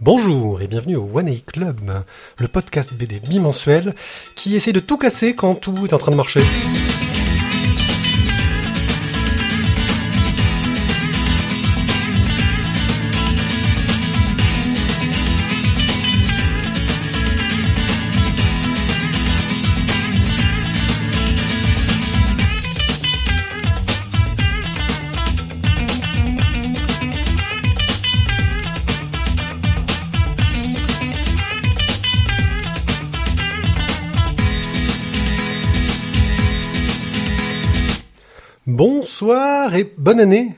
Bonjour et bienvenue au One A Club, le podcast BD bimensuel qui essaie de tout casser quand tout est en train de marcher. Bonne année.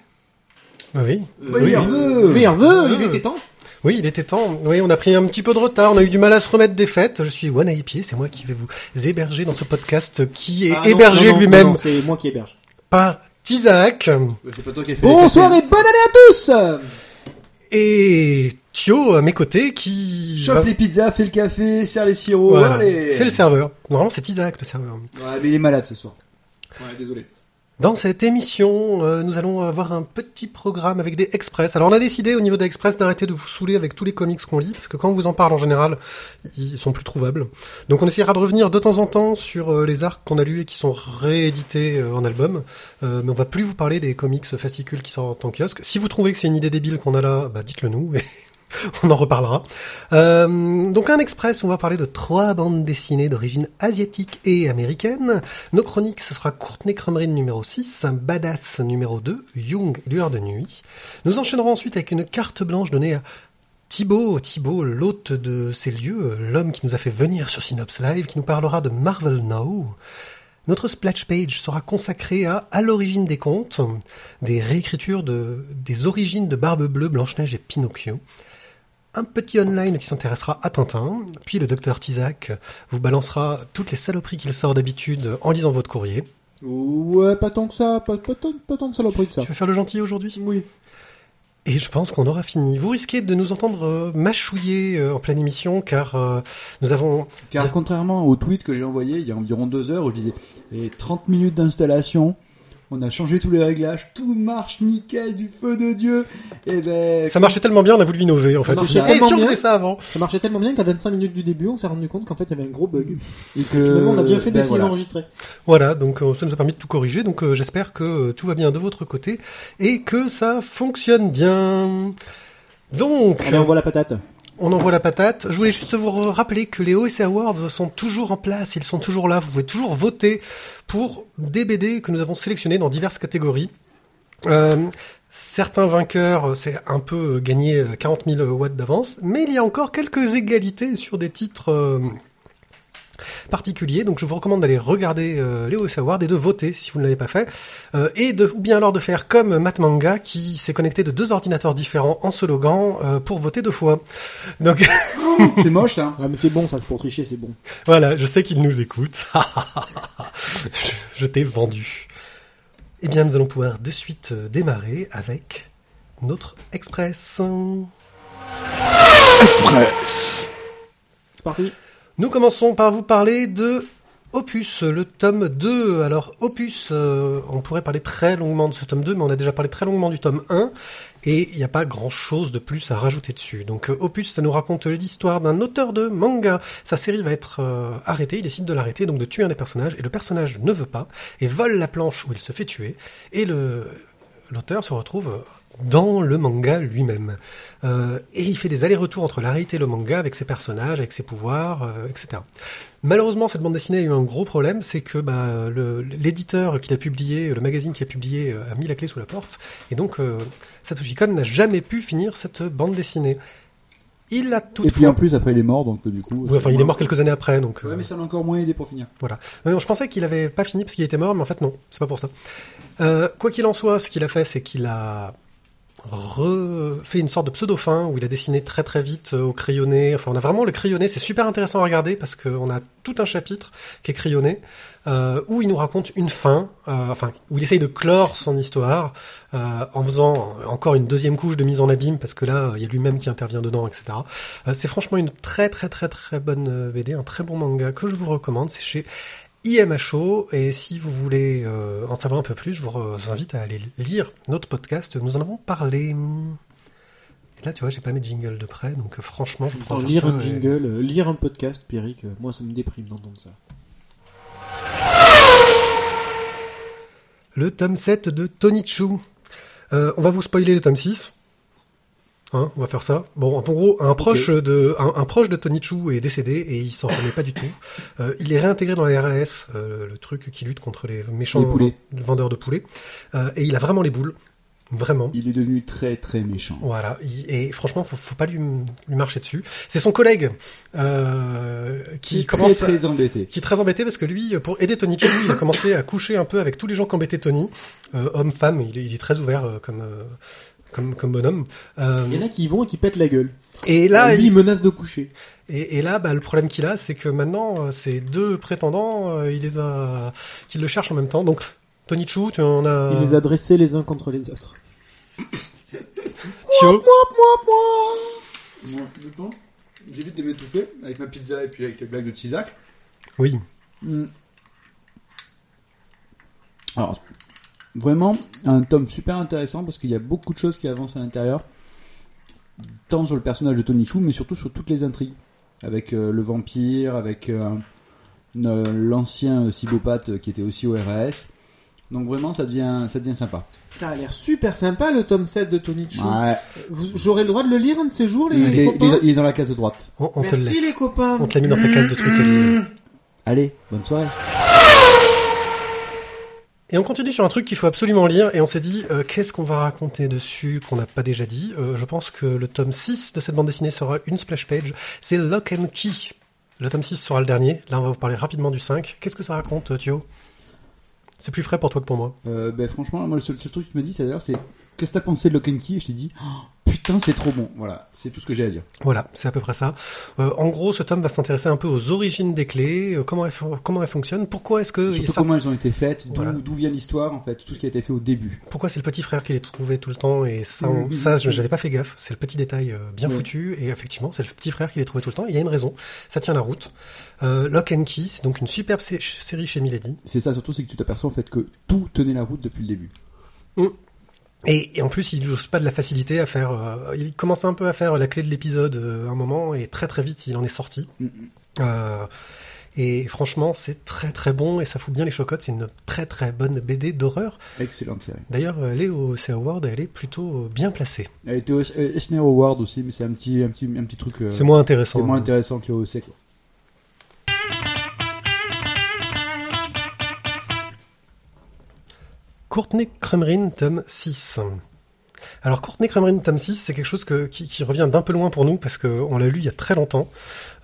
Oui. Meilleur vœu Meilleur vœu, il était temps. Oui, il était temps. Oui, on a pris un petit peu de retard. On a eu du mal à se remettre des fêtes. Je suis One Pied. C'est moi qui vais vous héberger dans ce podcast qui est Ah non, hébergé lui-même C'est moi qui héberge. par Tizak C'est pas toi qui as fait Bonsoir les et bonne année à tous et Thio à mes côtés qui... Chauffe va- les pizzas, fais le café, serre les sirops, Voilà. allez C'est le serveur. Normalement, c'est Tizak le serveur. Ouais, mais il est malade ce soir. Ouais, désolé. Dans cette émission, euh, nous allons avoir un petit programme avec des express. Alors on a décidé au niveau des express d'arrêter de vous saouler avec tous les comics qu'on lit, parce que quand on vous en parle en général, ils sont plus trouvables. Donc on essaiera de revenir de temps en temps sur euh, les arcs qu'on a lus et qui sont réédités euh, en album. Mais on va plus vous parler des comics fascicules qui sortent en kiosque. Si vous trouvez que c'est une idée débile qu'on a là, bah dites-le nous. On en reparlera. Euh, donc un express, on va parler de trois bandes dessinées d'origine asiatique et américaine. Nos chroniques, ce sera Courtney Crumrin numéro 6, Badass numéro 2, Young et Lueur de nuit. Nous enchaînerons ensuite avec une carte blanche donnée à Thibaut, Thibaut, l'hôte de ces lieux, l'homme qui nous a fait venir sur Synops Live, qui nous parlera de Marvel Now. Notre splash page sera consacrée à À l'origine des contes, des réécritures de, des origines de Barbe Bleue, Blanche-Neige et Pinocchio. Un petit online qui s'intéressera à Tintin, puis le docteur Tizak vous balancera toutes les saloperies qu'il sort d'habitude en lisant votre courrier. Ouais, pas tant que ça, pas, pas, tant, pas tant de saloperie que ça. Tu vas faire le gentil aujourd'hui? Oui. Et je pense qu'on aura fini. Vous risquez de nous entendre euh, mâchouiller euh, en pleine émission, car euh, nous avons... Car contrairement au tweet que j'ai envoyé il y a environ deux heures où je disais et 30 minutes d'installation, on a changé tous les réglages, tout marche nickel du feu de Dieu. Et ben Ça marchait tellement bien, on a voulu innover en fait. marchait Et tellement si on bien. faisait ça avant Ça marchait tellement bien qu'à 25 minutes du début, on s'est rendu compte qu'en fait, il y avait un gros bug. et que Finalement, on a bien fait ben d'essayer voilà. d'enregistrer. Voilà, donc euh, ça nous a permis de tout corriger, donc euh, j'espère que euh, tout va bien de votre côté et que ça fonctionne bien. Donc, Allez, on voit la patate. On envoie la patate. Je voulais juste vous rappeler que les OSC Awards sont toujours en place, ils sont toujours là. Vous pouvez toujours voter pour des BD que nous avons sélectionnés dans diverses catégories. Euh, certains vainqueurs, c'est un peu gagné euh, 40 000 watts d'avance, mais il y a encore quelques égalités sur des titres euh, particuliers. Donc je vous recommande d'aller regarder euh, les OSC Awards et de voter si vous ne l'avez pas fait. Euh, et de, ou bien alors de faire comme Matt Manga qui s'est connecté de deux ordinateurs différents en slogan euh, pour voter deux fois. Donc C'est moche ça. Ouais, mais c'est bon, ça, c'est pour tricher, c'est bon. voilà, je sais qu'il nous écoute. je je t'ai vendu. Eh bien, nous allons pouvoir de suite euh, démarrer avec notre Express. C'est parti. Nous commençons par vous parler de Opus, le tome 2. Alors, Opus, euh, on pourrait parler très longuement de ce tome 2, mais on a déjà parlé très longuement du tome 1, et il n'y a pas grand-chose de plus à rajouter dessus. Donc, euh, Opus, ça nous raconte l'histoire d'un auteur de manga. Sa série va être euh, arrêtée, il décide de l'arrêter, donc de tuer un des personnages, et le personnage ne veut pas, et vole la planche où il se fait tuer, et le l'auteur se retrouve dans le manga lui-même. Euh, et il fait des allers-retours entre la réalité et le manga avec ses personnages, avec ses pouvoirs, euh, etc. Malheureusement, cette bande dessinée a eu un gros problème, c'est que bah, l'éditeur qui l'a publié, le magazine qui a publié, euh, a mis la clé sous la porte, et donc euh, Satoshi Kon n'a jamais pu finir cette bande dessinée. Il a Et puis en plus après il est mort donc euh, du coup. Oui, enfin, il est mort quelques années après, donc... Ouais euh, mais ça l'a encore moins aidé pour finir. voilà. Je pensais qu'il avait pas fini parce qu'il était mort, mais en fait non, c'est pas pour ça. Euh, quoi qu'il en soit, ce qu'il a fait, c'est qu'il a refait une sorte de pseudo-fin où il a dessiné très très vite euh, au crayonné. Enfin, on a vraiment le crayonné. C'est super intéressant à regarder parce qu'on a tout un chapitre qui est crayonné euh, où il nous raconte une fin, euh, enfin où il essaye de clore son histoire en faisant encore une deuxième couche de mise en abîme parce que là il y a lui-même qui intervient dedans, etc. C'est franchement une très très très très bonne BD, un très bon manga que je vous recommande. C'est chez IMHO et si vous voulez euh, en savoir un peu plus, je vous invite à aller lire notre podcast. Nous en avons parlé. Et là, tu vois, j'ai pas mes jingles de près, donc euh, franchement, je prends lire un et- jingle, euh, lire un podcast, Pierrick, euh, moi ça me déprime d'entendre ça. Le tome 7 de Tony Chu. Euh, on va vous spoiler le tome 6. Hein, on va faire ça. Bon, en gros, un proche de un, un proche de Tony Chu est décédé et il s'en remet pas du tout. Euh, il est réintégré dans la RAS, euh, le truc qui lutte contre les méchants Les vendeurs de poulets. Euh, et il a vraiment les boules, vraiment. Il est devenu très très méchant. Voilà, il- et franchement, faut, faut pas lui, lui marcher dessus. C'est son collègue euh, qui Qui est commence très embêté. qui est très embêté parce que lui, pour aider Tony Chu, il a commencé à coucher un peu avec tous les gens qui embêtaient Tony, euh, homme, femme, il est, il est très ouvert euh, comme, euh, comme comme bonhomme. Euh, Il y en a qui y vont et qui pètent la gueule. et là, lui, il- il menace de coucher. et, et là, bah, le problème qu'il a, c'est que maintenant, euh, ces deux prétendants, euh, il les a, qu'il le cherche en même temps. Donc, Tony Chu, tu en as. Il les a dressés les uns contre les autres. Thio. Moi, maintenant, j'évite de m'étouffer avec ma pizza et puis avec les blagues de Tizak. Oui. Hmm. Alors, vraiment, un tome super intéressant parce qu'il y a beaucoup de choses qui avancent à l'intérieur. Tant sur le personnage de Tony Chou, mais surtout sur toutes les intrigues. Avec euh, le vampire, avec euh, euh, l'ancien cybopathe qui était aussi au RAS. Donc vraiment, ça devient, ça devient sympa. Ça a l'air super sympa le tome 7 de Tony Chu. Ouais. J'aurai le droit de le lire un de ces jours, les, Il, les est, copains il est- il est dans la case de droite. On, on te le Merci laisse. les copains. On te l'a mis dans ta case de trucs à lire. Allez, bonne soirée. Et on continue sur un truc qu'il faut absolument lire, et on s'est dit, euh, qu'est-ce qu'on va raconter dessus qu'on n'a pas déjà dit? Euh, Je pense que le tome 6 de cette bande dessinée sera une splash page, c'est Lock and Key. Le tome 6 sera le dernier, là on va vous parler rapidement du 5. Qu'est-ce que ça raconte, Thio? C'est plus frais pour toi que pour moi. Euh, ben, franchement, moi, le seul, seul truc que tu me dis, c'est d'ailleurs, c'est qu'est-ce que t'as pensé de Lock and Key Et je t'ai dit, Oh, putain, c'est trop bon. Voilà, c'est tout ce que j'ai à dire. Voilà, c'est à peu près ça. Euh, en gros, ce tome va s'intéresser un peu aux origines des clés, euh, comment elles, comment elles fonctionnent, pourquoi est-ce que... Surtout ça- comment elles ont été faites, d'où Voilà. vient l'histoire, en fait, tout ce qui a été fait au début. Pourquoi c'est le petit frère qui les trouvait tout le temps et ça, on- Mhm. ça je- j'avais pas fait gaffe. C'est le petit détail euh, bien foutu et effectivement c'est le petit frère qui les trouvait tout le temps. Il y a une raison, ça tient la route. Lock and Key, c'est donc une superbe sé- série chez Milady. C'est ça surtout, c'est que tu t'aperçois en fait que tout tenait la route depuis le début. Et, et en plus, il n'ose pas de la facilité à faire. euh, il commence un peu à faire la clé de l'épisode euh, un moment et très très vite il en est sorti. Euh, et franchement, c'est très très bon et ça fout bien les chocottes. C'est une très très bonne BD d'horreur. Excellente série. D'ailleurs, elle est au C Award, elle est plutôt bien placée. Elle était au Eisner Award aussi, mais c'est un petit, un petit, un petit truc. euh, C'est moins intéressant. c'est moins intéressant que le OC, quoi. Courtney Crumrin, tome 6. Alors Courtney Crumrin, tome 6, c'est quelque chose qui, revient d'un peu loin pour nous, parce qu'on l'a lu il y a très longtemps.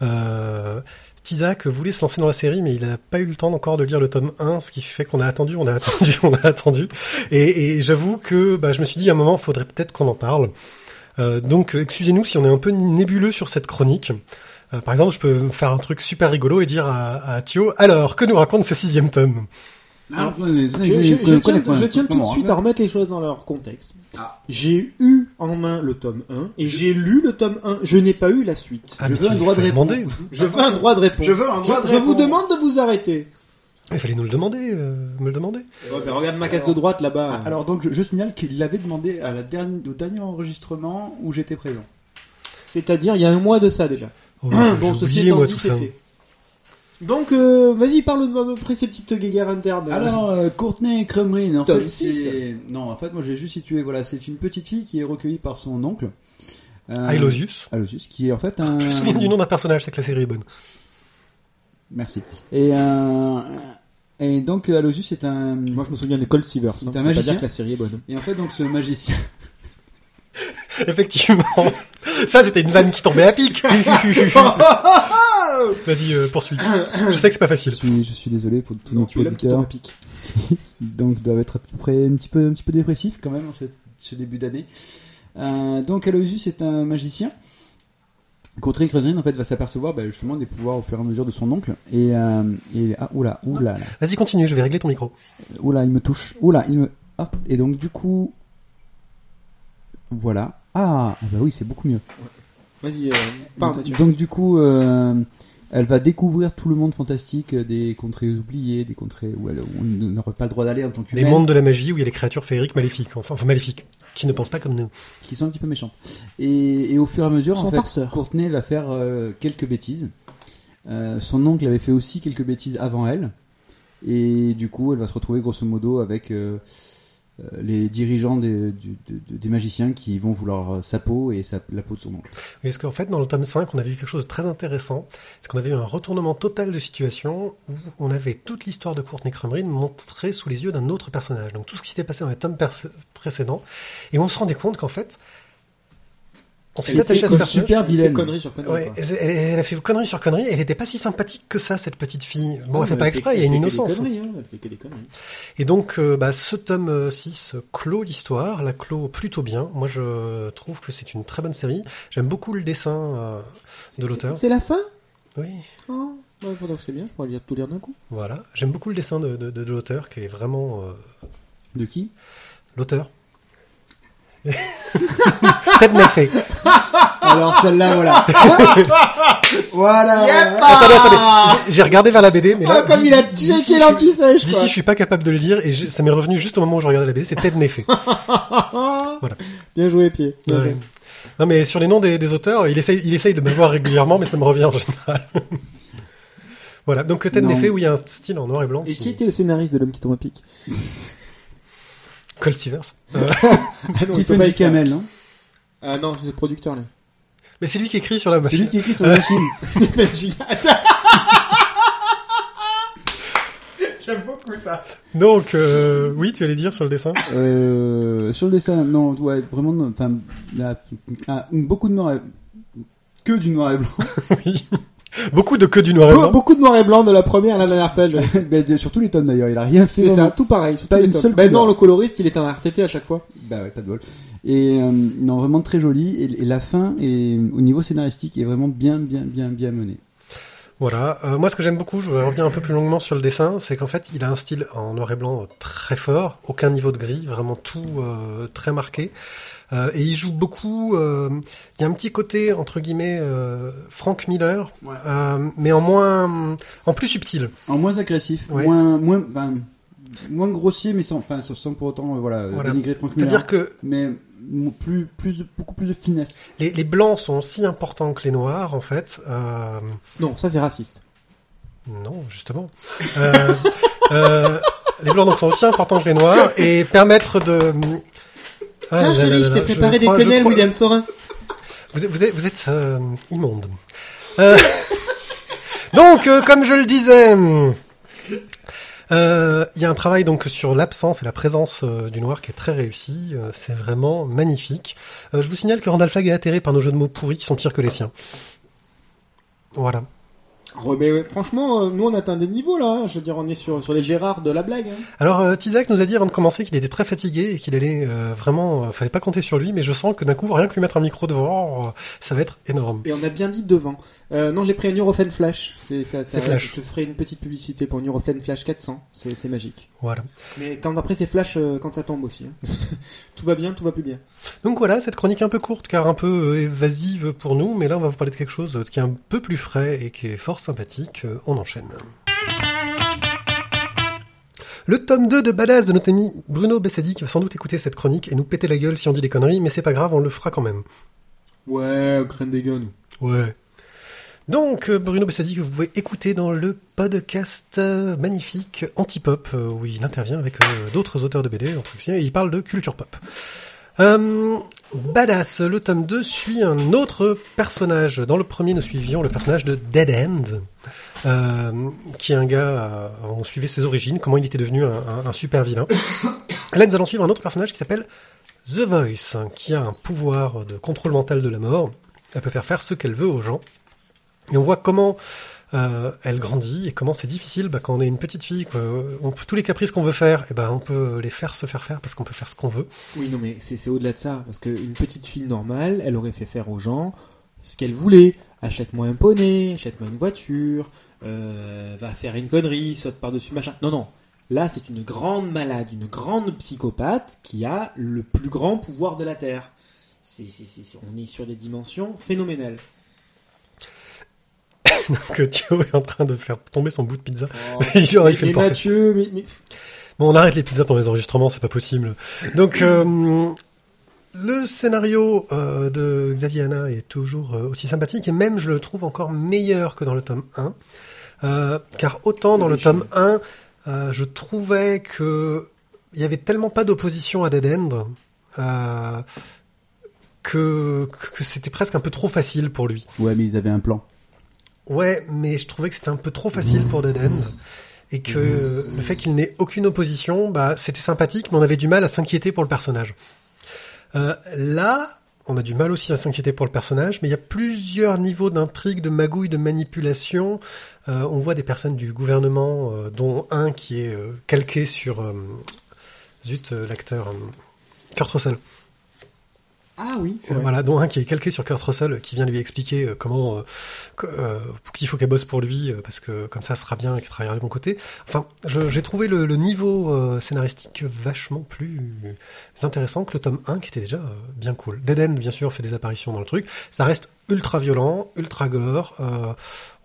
Euh, Tizak voulait se lancer dans la série, mais il n'a pas eu le temps encore de lire le tome 1, ce qui fait qu'on a attendu, on a attendu, on a attendu. Et, j'avoue que bah, je me suis dit, à un moment, il faudrait peut-être qu'on en parle. Euh, donc, excusez-nous si on est un peu nébuleux sur cette chronique. Euh, par exemple, je peux faire un truc super rigolo et dire à, à Thio, alors, que nous raconte ce sixième tome? Alors, je, Je, je- je tiens, je tiens tout de suite à remettre les choses dans leur contexte. Ah. J'ai eu en main le tome 1 et j'ai lu le tome 1. Je n'ai pas eu la suite. Ah, Je veux un droit de réponse. Je veux un droit de réponse. Je veux un droit de Je vous demande de vous arrêter. Il fallait nous le demander, euh, me le demander. Ouais, regarde ma case de droite là-bas. Ah, Alors donc je, je signale qu'il l'avait demandé à la dernière, au dernier enregistrement où j'étais présent. C'est-à-dire il y a un mois de ça déjà. Oh, bon, ceci étant dit, c'est fait. Donc, euh, vas-y, parle-nous à peu près ces petites guéguerres internes. Alors euh, Courtney Crumrin, en Tome fait, six. c'est non, en fait moi j'ai juste situé voilà, c'est une petite fille qui est recueillie par son oncle. Euh, Ailosius. Ailosius, qui est en fait un. Je me souviens du nom d'un personnage, c'est que la série est bonne. Merci. Et euh, et donc Ailosius est un. Moi, je me souviens des Cold Seavers. C'est hein, un ça veut pas magicien. dire que la série est bonne. Et en fait donc ce magicien. Effectivement. Ça, c'était une vanne qui tombait à pic. Vas-y, euh, poursuis. Je sais que c'est pas Je facile. suis je suis désolé pour tous nos auditeurs donc doivent être à peu près un petit peu un petit peu dépressifs quand même en cette- ce début d'année. Euh, donc Aloysius est un magicien. Courtney Crumrin en fait va s'apercevoir bah, justement des pouvoirs au fur et à mesure de son oncle et, euh, et ah oula oula. Vas-y, continue, je vais régler ton micro. Oula, il me touche. Oula, il me. Hop. Et donc, du coup. Voilà. Ah, ah bah oui, c'est beaucoup mieux. Vas-y, euh, parle donc, donc, du coup, euh, elle va découvrir tout le monde fantastique euh, des contrées oubliées, des contrées où, elle, on n'aurait pas le droit d'aller en tant Des qu'humaine. mondes de la magie où il y a les créatures féeriques maléfiques. Enfin, enfin maléfiques. qui ne pensent pas comme nous. qui sont un petit peu méchantes. Et, et au fur et à mesure, en fait. Courtenay va faire euh, quelques bêtises. Euh, son oncle avait fait aussi quelques bêtises avant elle. Et du coup, elle va se retrouver grosso modo avec euh, les dirigeants des, du- de- de- des magiciens qui vont vouloir euh, sa peau et sa, la peau de son oncle. Oui, parce qu'en fait, dans le tome 5, on avait vu quelque chose de très intéressant. C'est qu'on avait eu un retournement total de situation où on avait toute l'histoire de Courtney Crumrin montrée sous les yeux d'un autre personnage. Donc tout ce qui s'était passé dans les tomes précédents. Et on se rendait compte qu'en fait, on s'est attaché à ce personnage. super Elle fait vilaine. connerie sur connerie. Ouais, elle, a fait connerie sur connerie, elle était pas si sympathique que ça, cette petite fille. Bon, Ah, elle fait pas exprès, il y a une innocence. hein, Elle fait que des conneries. Et donc, euh, bah, ce tome euh, 6 clôt l'histoire, la clôt plutôt bien. Moi, je trouve que c'est une très bonne série. J'aime beaucoup le dessin euh, de l'auteur. C'est la fin Oui, Oh, ouais, c'est bien, je pourrais lire, tout lire d'un coup. voilà. J'aime beaucoup le dessin de, de, de l'auteur, qui est vraiment euh, De qui l'auteur. Ted Neffé. Alors celle-là, voilà. voilà. Attendez, attendez. J'ai- regardé vers la BD, mais là, Ah, comme il a d'ici, checké je suis- l'anti-sèche, D'ici, je suis pas capable de le lire et je- ça m'est revenu juste au moment où je regardais la BD. C'est Ted Neffé. Voilà. Bien joué, pied. Bien Ouais. joué. Non, mais sur les noms des, des auteurs, il essaye, il essaye de me voir régulièrement, mais ça me revient en général. voilà. Donc, Ted Non. Neffé, où il y a un style en noir et blanc. Et qui était le scénariste de l'homme qui tombe à pic? Colt Sivers. Euh, Ah non, Stephen. Kamel, non Ah non, c'est le producteur là. mais c'est lui qui écrit sur la C'est machine. lui qui écrit sur la machine. J'aime beaucoup ça. Donc, euh, oui, tu allais dire sur le dessin Euh, sur le dessin, non, ouais, vraiment, enfin, beaucoup de noir et, que du noir et blanc. Oui. Beaucoup de que du noir et blanc. beaucoup de noir et blanc de la première à la dernière page. Ben, sur tous les tomes d'ailleurs, il a rien fait. C'est ça, tout pareil. Pas une seule Ben non, le coloriste, il est en RTT à chaque fois. Bah ouais, pas de bol. Et euh, non, vraiment très joli. Et, et la fin, est, au niveau scénaristique, est vraiment bien, bien, bien, bien menée. Voilà. Euh, moi, ce que j'aime beaucoup, je reviens un peu plus longuement sur le dessin, c'est qu'en fait, il a un style en noir et blanc très fort, aucun niveau de gris, vraiment tout euh, très marqué. Euh, et il joue beaucoup. euh, Il y a un petit côté entre guillemets euh, Frank Miller, Ouais. euh, mais en moins, en plus subtil. En moins agressif, Ouais. moins, moins, moins grossier, mais sans, enfin, sans pour autant, voilà, Voilà. dénigrer Frank Miller. C'est-à-dire que mais plus, plus, beaucoup plus de finesse. les, les blancs sont aussi importants que les noirs, en fait. Non, ça c'est raciste. Non, justement. Les blancs donc sont aussi importants que les noirs et permettre de. Ah Tiens, là chérie, je t'ai préparé des crois- quenelles, crois- William Sorin. Vous êtes, vous êtes, vous êtes euh, immonde. Euh, donc, euh, comme je le disais, euh, il y a un travail donc sur l'absence et la présence euh, du noir qui est très réussi. Euh, c'est vraiment magnifique. Euh, je vous signale que Randall Flagg est atterré par nos jeux de mots pourris qui sont pires que les siens. Voilà. Mais ouais, franchement, euh, nous on atteint des niveaux là. hein. Je veux dire, on est sur, sur les Gérard de la blague. hein. Alors euh, Tizak nous a dit avant de commencer qu'il était très fatigué et qu'il allait euh, vraiment, euh, fallait pas compter sur lui, mais je sens que d'un coup rien que lui mettre un micro devant, euh, ça va être énorme. Et on a bien dit devant. Euh, non, j'ai pris un Nurofen Flash. C'est ça, ça Flash. Je ferai une petite publicité pour Nurofen Flash 400. C'est magique. Voilà. Mais quand après c'est Flash, euh, quand ça tombe aussi. hein. tout va bien, tout va plus bien. Donc voilà, cette chronique un peu courte car un peu euh, évasive pour nous, mais là on va vous parler de quelque chose qui est un peu plus frais et qui est fort sympathique. Euh, On enchaîne. Le tome 2 de Badass de notre ami Bruno Bessadi qui va sans doute écouter cette chronique et nous péter la gueule si on dit des conneries, mais c'est pas grave, on le fera quand même. Ouais, on craint des nous. Ouais. Donc, euh, Bruno Bessadi, que vous pouvez écouter dans le podcast euh, magnifique Antipop, où il intervient avec d'autres auteurs de BD, entre et il parle de culture pop. Euh, Badass, le tome 2 suit un autre personnage. Dans le premier, nous suivions le personnage de Dead End, euh, qui est un gars, euh, on suivait ses origines, comment il était devenu un, un- un super vilain. Là, nous allons suivre un autre personnage qui s'appelle The Voice, qui a un pouvoir de contrôle mental de la mort. Elle peut faire faire ce qu'elle veut aux gens. Et on voit comment euh, elle grandit et comment c'est difficile bah, quand on est une petite fille. Tous les caprices qu'on veut faire, et ben on peut les faire se faire faire parce qu'on peut faire ce qu'on veut. Oui, non, mais c'est au-delà de ça. Parce qu'une petite fille normale, elle aurait fait faire aux gens ce qu'elle voulait. Achète-moi un poney, achète-moi une voiture, euh, va faire une connerie, saute par-dessus machin. Non, non. Là, c'est une grande malade, une grande psychopathe qui a le plus grand pouvoir de la Terre. On est sur des dimensions phénoménales. Que Thio est en train de faire tomber son bout de pizza. Oh, Genre, il fait mais le. Mathieu, mais, mais- Bon, on arrête les pizzas pour les enregistrements, c'est pas possible. Donc, euh, Le scénario euh, de Xavier Hanna est toujours euh, aussi sympathique et même je le trouve encore meilleur que dans le tome 1. Euh, car autant dans le tome 1, euh, je trouvais que il y avait tellement pas d'opposition à Dead End euh, que, que c'était presque un peu trop facile pour lui. Ouais, mais ils avaient un plan. Ouais, mais je trouvais que c'était un peu trop facile pour Dead End. Et que le fait qu'il n'ait aucune opposition, bah, c'était sympathique, mais on avait du mal à s'inquiéter pour le personnage. Euh, là, on a du mal aussi à s'inquiéter pour le personnage, mais il y a plusieurs niveaux d'intrigue, de magouille, de manipulation. Euh, on voit des personnes du gouvernement, euh, dont un qui est euh, calqué sur... euh, zut, l'acteur... Kurt Russell. Ah oui, Euh, vrai. Voilà, dont un qui est calqué sur Kurt Russell, qui vient lui expliquer euh, comment, euh, euh, qu'il faut qu'elle bosse pour lui, euh, parce que comme ça, ce sera bien et qu'elle travaillera de mon côté. Enfin, je- j'ai trouvé le, le niveau euh, scénaristique vachement plus intéressant que le tome 1, qui était déjà euh, bien cool. Dead End, bien sûr, fait des apparitions dans le truc. Ça reste ultra violent, ultra gore. euh,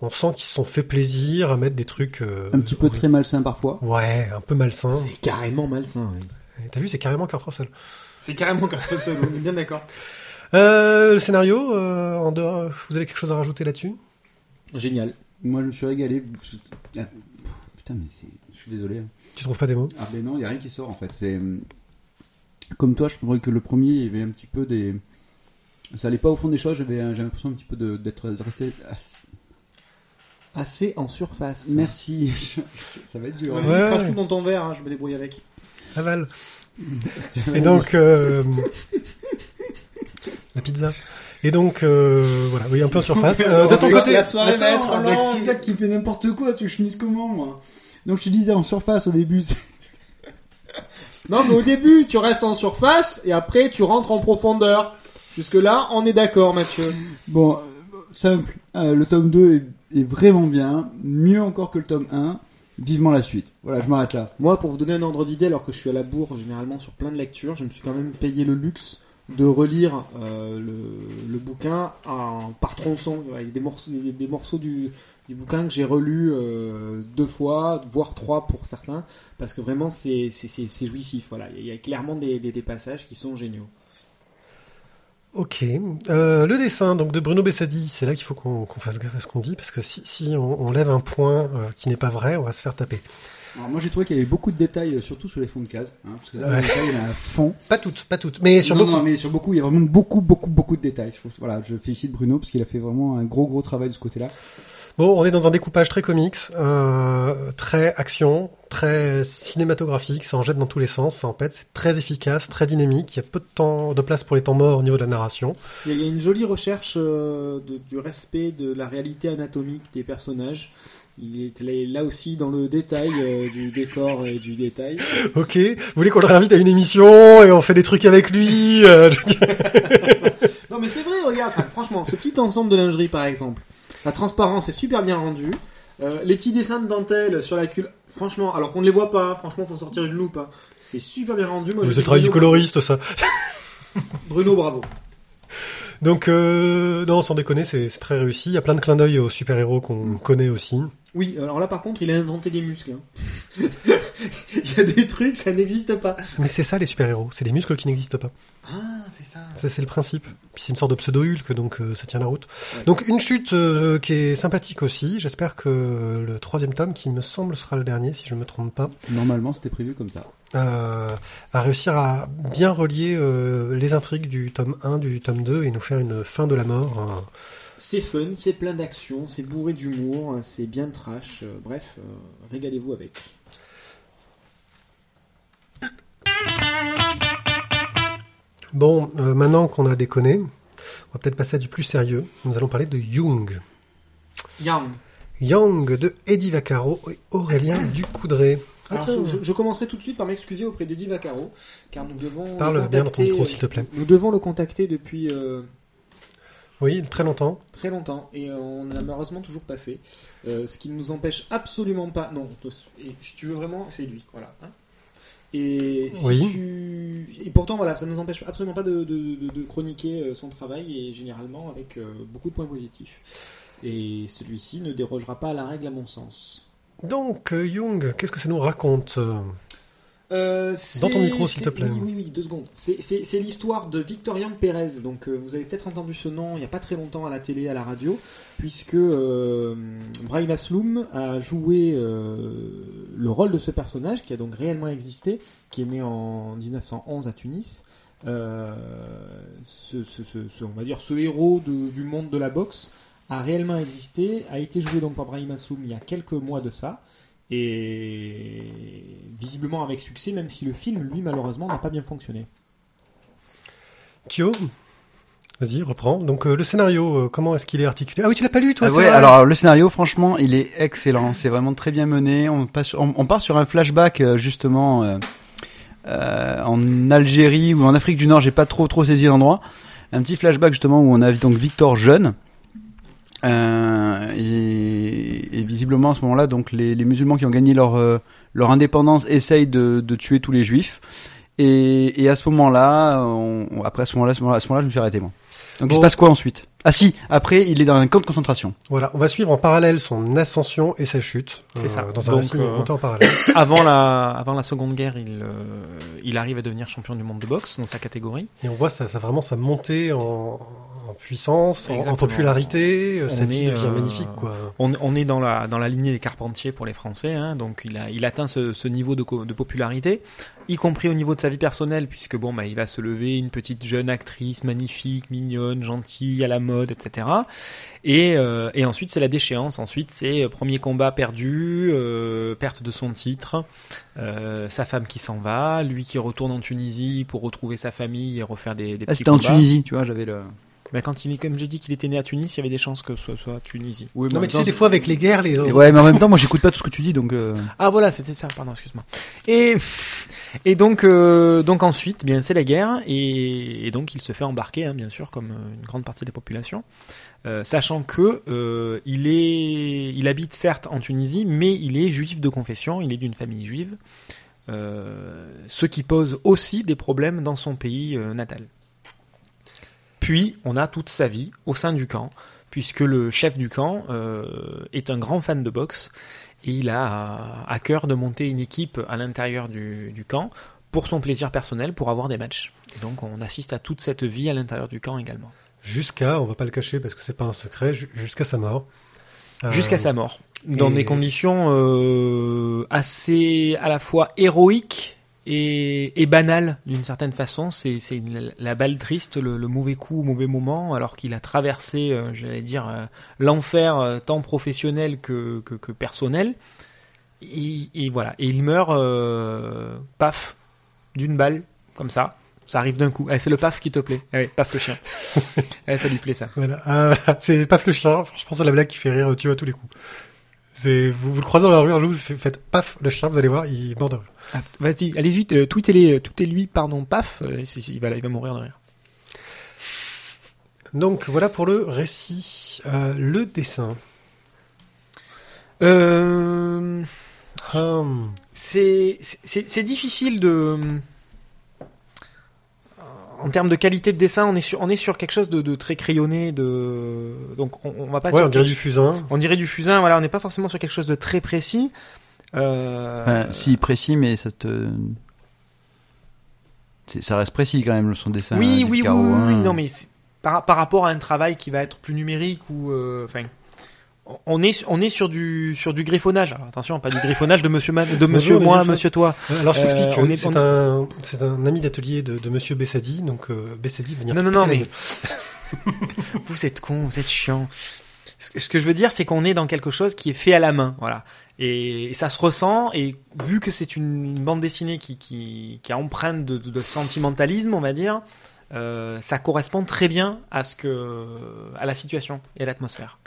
on sent qu'ils se sont fait plaisir à mettre des trucs... euh, Un petit peu très malsain parfois. Ouais, un peu malsain. C'est carrément malsain. oui. T'as vu, c'est carrément Kurt Russell. C'est carrément comme ça, on est bien d'accord. Euh, le scénario, euh, en dehors, vous avez quelque chose à rajouter là-dessus? Génial. Moi, je me suis régalé. Ah, Putain, mais c'est... Je suis désolé. hein. Tu trouves pas des mots? Ah ben non, il n'y a rien qui sort en fait. C'est hum, comme toi, je trouvais que le premier, il y avait un petit peu des. Ça allait pas au fond des choses. J'avais, j'avais l'impression un petit peu de- d'être resté. ass- Assez en surface. Merci. Ça va être dur. hein. Vas-y, Ouais. crache tout dans ton verre, hein, je me débrouille avec. Aval. Et donc, euh, la pizza. Et donc, euh, voilà, oui, un peu en surface. Euh, de ton côté, la soirée va être avec. Tizak qui fait n'importe quoi. Tu chemises comment, moi? Donc je te disais en surface au début. Non, mais au début, tu restes en surface et après, tu rentres en profondeur. Jusque-là, on est d'accord, Mathieu. Bon, simple. Euh, le tome 2 est, est vraiment bien, mieux encore que le tome 1. Vivement la suite. Voilà, je m'arrête là. Moi, pour vous donner un ordre d'idée, alors que je suis à la bourre généralement sur plein de lectures, je me suis quand même payé le luxe de relire euh, le, bouquin en, par tronçon, avec des morceaux, des, morceaux du, bouquin que j'ai relu euh, deux fois, voire trois pour certains, parce que vraiment c'est jouissif. Voilà, il y a clairement des, des, des passages qui sont géniaux. Ok. Euh, le dessin donc de Bruno Bessadi, c'est là qu'il faut qu'on fasse gaffe à ce qu'on dit, parce que si, si on, on lève un point euh, qui n'est pas vrai, on va se faire taper. Alors moi j'ai trouvé qu'il y avait beaucoup de détails, euh, surtout sur les fonds de cases. Hein, parce que là, Ouais. les détails, il y a à fond. Pas toutes, pas toutes, mais sur non, beaucoup. non, mais sur beaucoup, il y a vraiment beaucoup, beaucoup, beaucoup de détails. Je voilà, je félicite Bruno parce qu'il a fait vraiment un gros, gros travail de ce côté-là. Bon, on est dans un découpage très comics, euh, très action, très cinématographique, ça en jette dans tous les sens, ça en pète, c'est très efficace, très dynamique, il y a peu de temps, de place pour les temps morts au niveau de la narration. Il y a- une jolie recherche euh, de- du respect de la réalité anatomique des personnages. Il est là- aussi dans le détail euh, du décor et du détail. Ok, vous voulez qu'on le réinvite à une émission et on fait des trucs avec lui euh, je Non mais c'est vrai, regarde, enfin, franchement, ce petit ensemble de lingerie par exemple, la transparence est super bien rendue. Euh, les petits dessins de dentelle sur la culotte, franchement, alors qu'on ne les voit pas, franchement, faut sortir une loupe. hein. C'est super bien rendu. Moi, je C'est le travail du coloriste, ça. Bruno, bravo. Donc, euh, non, sans déconner, c'est c'est très réussi. Il y a plein de clins d'œil aux super-héros qu'on connaît aussi. Oui, alors là par contre, il a inventé des muscles. hein. il y a des trucs, ça n'existe pas. Mais c'est ça, les super-héros. C'est des muscles qui n'existent pas. Ah, c'est ça. Ça, c'est le principe. Puis c'est une sorte de pseudo-Hulk, donc euh, ça tient la route. Ouais. Donc, une chute euh, qui est sympathique aussi. J'espère que le troisième tome, qui me semble sera le dernier, si je ne me trompe pas, Normalement, c'était prévu comme ça. euh, va réussir à bien relier euh, les intrigues du tome 1, du tome 2 et nous faire une fin de la mort. euh, C'est fun, c'est plein d'action, c'est bourré d'humour, c'est bien trash. euh, bref, euh, régalez-vous avec. Bon, euh, maintenant qu'on a déconné, on va peut-être passer à du plus sérieux. Nous allons parler de Jung. Young. Young de Eddie Vaccaro et Aurélien Ducoudray. Ah, Alors, je, je commencerai tout de suite par m'excuser auprès d'Eddie Vaccaro, car nous devons. Parle le bien dans ton micro, s'il te plaît. Nous devons le contacter depuis euh, Oui, très longtemps. très longtemps et euh, on n'a malheureusement toujours pas fait. Euh, ce qui ne nous empêche absolument pas. Non, et si tu veux vraiment, c'est lui. Voilà. hein. et, si Oui. tu... et pourtant, voilà, ça ne nous empêche absolument pas de, de- de- de chroniquer euh, son travail et généralement avec euh, beaucoup de points positifs. Et celui-ci ne dérogera pas à la règle, à mon sens. Donc, Jung, qu'est-ce que ça nous raconte euh Dans ton c'est- micro, s'il te plaît. Oui, oui, oui, deux secondes. C'est- l'histoire de Victorian Pérez. Donc, euh, vous avez peut-être entendu ce nom il n'y a pas très longtemps à la télé, à la radio, puisque euh, Brahim Asloum a joué euh, le rôle de ce personnage qui a donc réellement existé, qui est né en 1911 à Tunis. Euh, ce, ce- ce- ce- on va dire ce héros de- du monde de la boxe a réellement existé, a été joué donc par Brahim Asloum il y a quelques mois de ça et visiblement avec succès, même si le film, lui, malheureusement, n'a pas bien fonctionné. Kyo, vas-y, reprends. Donc euh, le scénario, euh, comment est-ce qu'il est articulé? Ah oui, tu l'as pas lu, toi Ah ouais, alors le scénario, franchement, il est excellent. C'est vraiment très bien mené. On, passe, on, on part sur un flashback euh, justement euh, euh, en Algérie ou en Afrique du Nord. J'ai pas trop trop saisi l'endroit. Un petit flashback justement où on a donc Victor jeune. Euh, et, et visiblement à ce moment-là, donc les, les musulmans qui ont gagné leur euh, leur indépendance essayent de, de tuer tous les juifs. Et, et à ce moment-là, on- après à ce moment-là, à ce moment-là, à ce moment-là, je me suis arrêté moi. Donc il Bon. se passe quoi ensuite? Ah si, après il est dans un camp de concentration. Voilà, on va suivre en parallèle son ascension et sa chute. C'est ça. Dans un Donc, euh, monté en parallèle. Avant la, avant la Seconde Guerre, il, euh, il arrive à devenir champion du monde de boxe dans sa catégorie. Et on voit ça, ça vraiment sa montée en, en puissance, en, popularité. euh, Sa On vie est, devient euh, magnifique, quoi. On, on est dans la, dans la lignée des Carpentiers pour les Français, hein, donc il, a, il atteint ce, ce niveau de, popularité, y compris au niveau de sa vie personnelle, puisque bon, bah, il va se lever, une petite jeune actrice magnifique, mignonne, gentille, à la mode, etc. Et, euh, et ensuite, c'est la déchéance. Ensuite, c'est premier combat perdu, euh, perte de son titre, euh, sa femme qui s'en va, lui qui retourne en Tunisie pour retrouver sa famille et refaire des, des Ah, petits c'était en. Tunisie, tu vois, j'avais le. Mais quand il, comme j'ai dit qu'il était né à Tunis, il y avait des chances que ce soit Tunisie. Non, mais tu sais, des fois, avec les guerres, les... Et ouais, mais en même temps, moi, j'écoute pas tout ce que tu dis, donc. euh, Ah voilà, c'était ça, pardon, excuse-moi. Et et donc euh, donc ensuite, bien c'est la guerre et, et donc il se fait embarquer, hein, bien sûr, comme euh, une grande partie de la population, euh, sachant que euh, il est il habite certes en Tunisie, mais il est juif de confession, il est d'une famille juive, euh, ce qui pose aussi des problèmes dans son pays euh, natal. Puis on a toute sa vie au sein du camp, puisque le chef du camp euh, est un grand fan de boxe et il a à, cœur de monter une équipe à l'intérieur du, du camp pour son plaisir personnel, pour avoir des matchs. Et donc on assiste à toute cette vie à l'intérieur du camp également. Jusqu'à, on va pas le cacher parce que c'est pas un secret, ju- jusqu'à sa mort. Euh, Jusqu'à sa mort. Dans et- des conditions euh, assez à la fois héroïques et, et banales d'une certaine façon. C'est la balle triste, le, le mauvais coup, au mauvais moment, alors qu'il a traversé, euh, j'allais dire, euh, l'enfer euh, tant professionnel que, que, que personnel. Et, et voilà. Et il meurt, paf, d'une balle, comme ça. Ça arrive d'un coup. Eh, c'est le paf qui te plaît. Eh oui, paf le chien. Eh, ça lui plaît ça. Voilà. C'est paf le chien. Franchement, c'est la blague qui fait rire tu à tous les coups. Vous, vous le croisez dans la rue un jour, vous faites paf le chien, vous allez voir, il mort de rire. Ah, Vas-y, allez-y, euh, tweetez-les, tweetez-lui, pardon, paf, euh, si- si, il, va, il va mourir de rire. Donc voilà pour le récit. Euh, le dessin. Euh, Hum. c'est difficile de... En termes de qualité de dessin, on est sur, on est sur quelque chose de, de très crayonné, de... Donc on, on va pas Ouais, sur on dirait quelque- du fusain. on dirait du fusain, voilà, on n'est pas forcément sur quelque chose de très précis. Euh, Enfin, si précis, mais ça te. Ça reste précis quand même, son dessin. oui, du oui, oui, oui, oui, hein. non, mais par, par rapport à un travail qui va être plus numérique ou, euh, enfin, on est on est sur du sur du griffonnage. Alors, attention, pas du griffonnage de Monsieur de Monsieur moi, monsieur. Monsieur toi. Euh, Alors je t'explique, Euh, c'est on- un, c'est un ami d'atelier de, de Monsieur Bessadi, donc euh, Bessadi va venir. Non, non, non, mais vous êtes con, vous êtes chiant. Ce que, ce que je veux dire, c'est qu'on est dans quelque chose qui est fait à la main, voilà. Et, ça se ressent. Et vu que c'est une, une bande dessinée qui qui, qui a empreinte de, de, de sentimentalisme, on va dire, euh, ça correspond très bien à ce que à la situation et à l'atmosphère.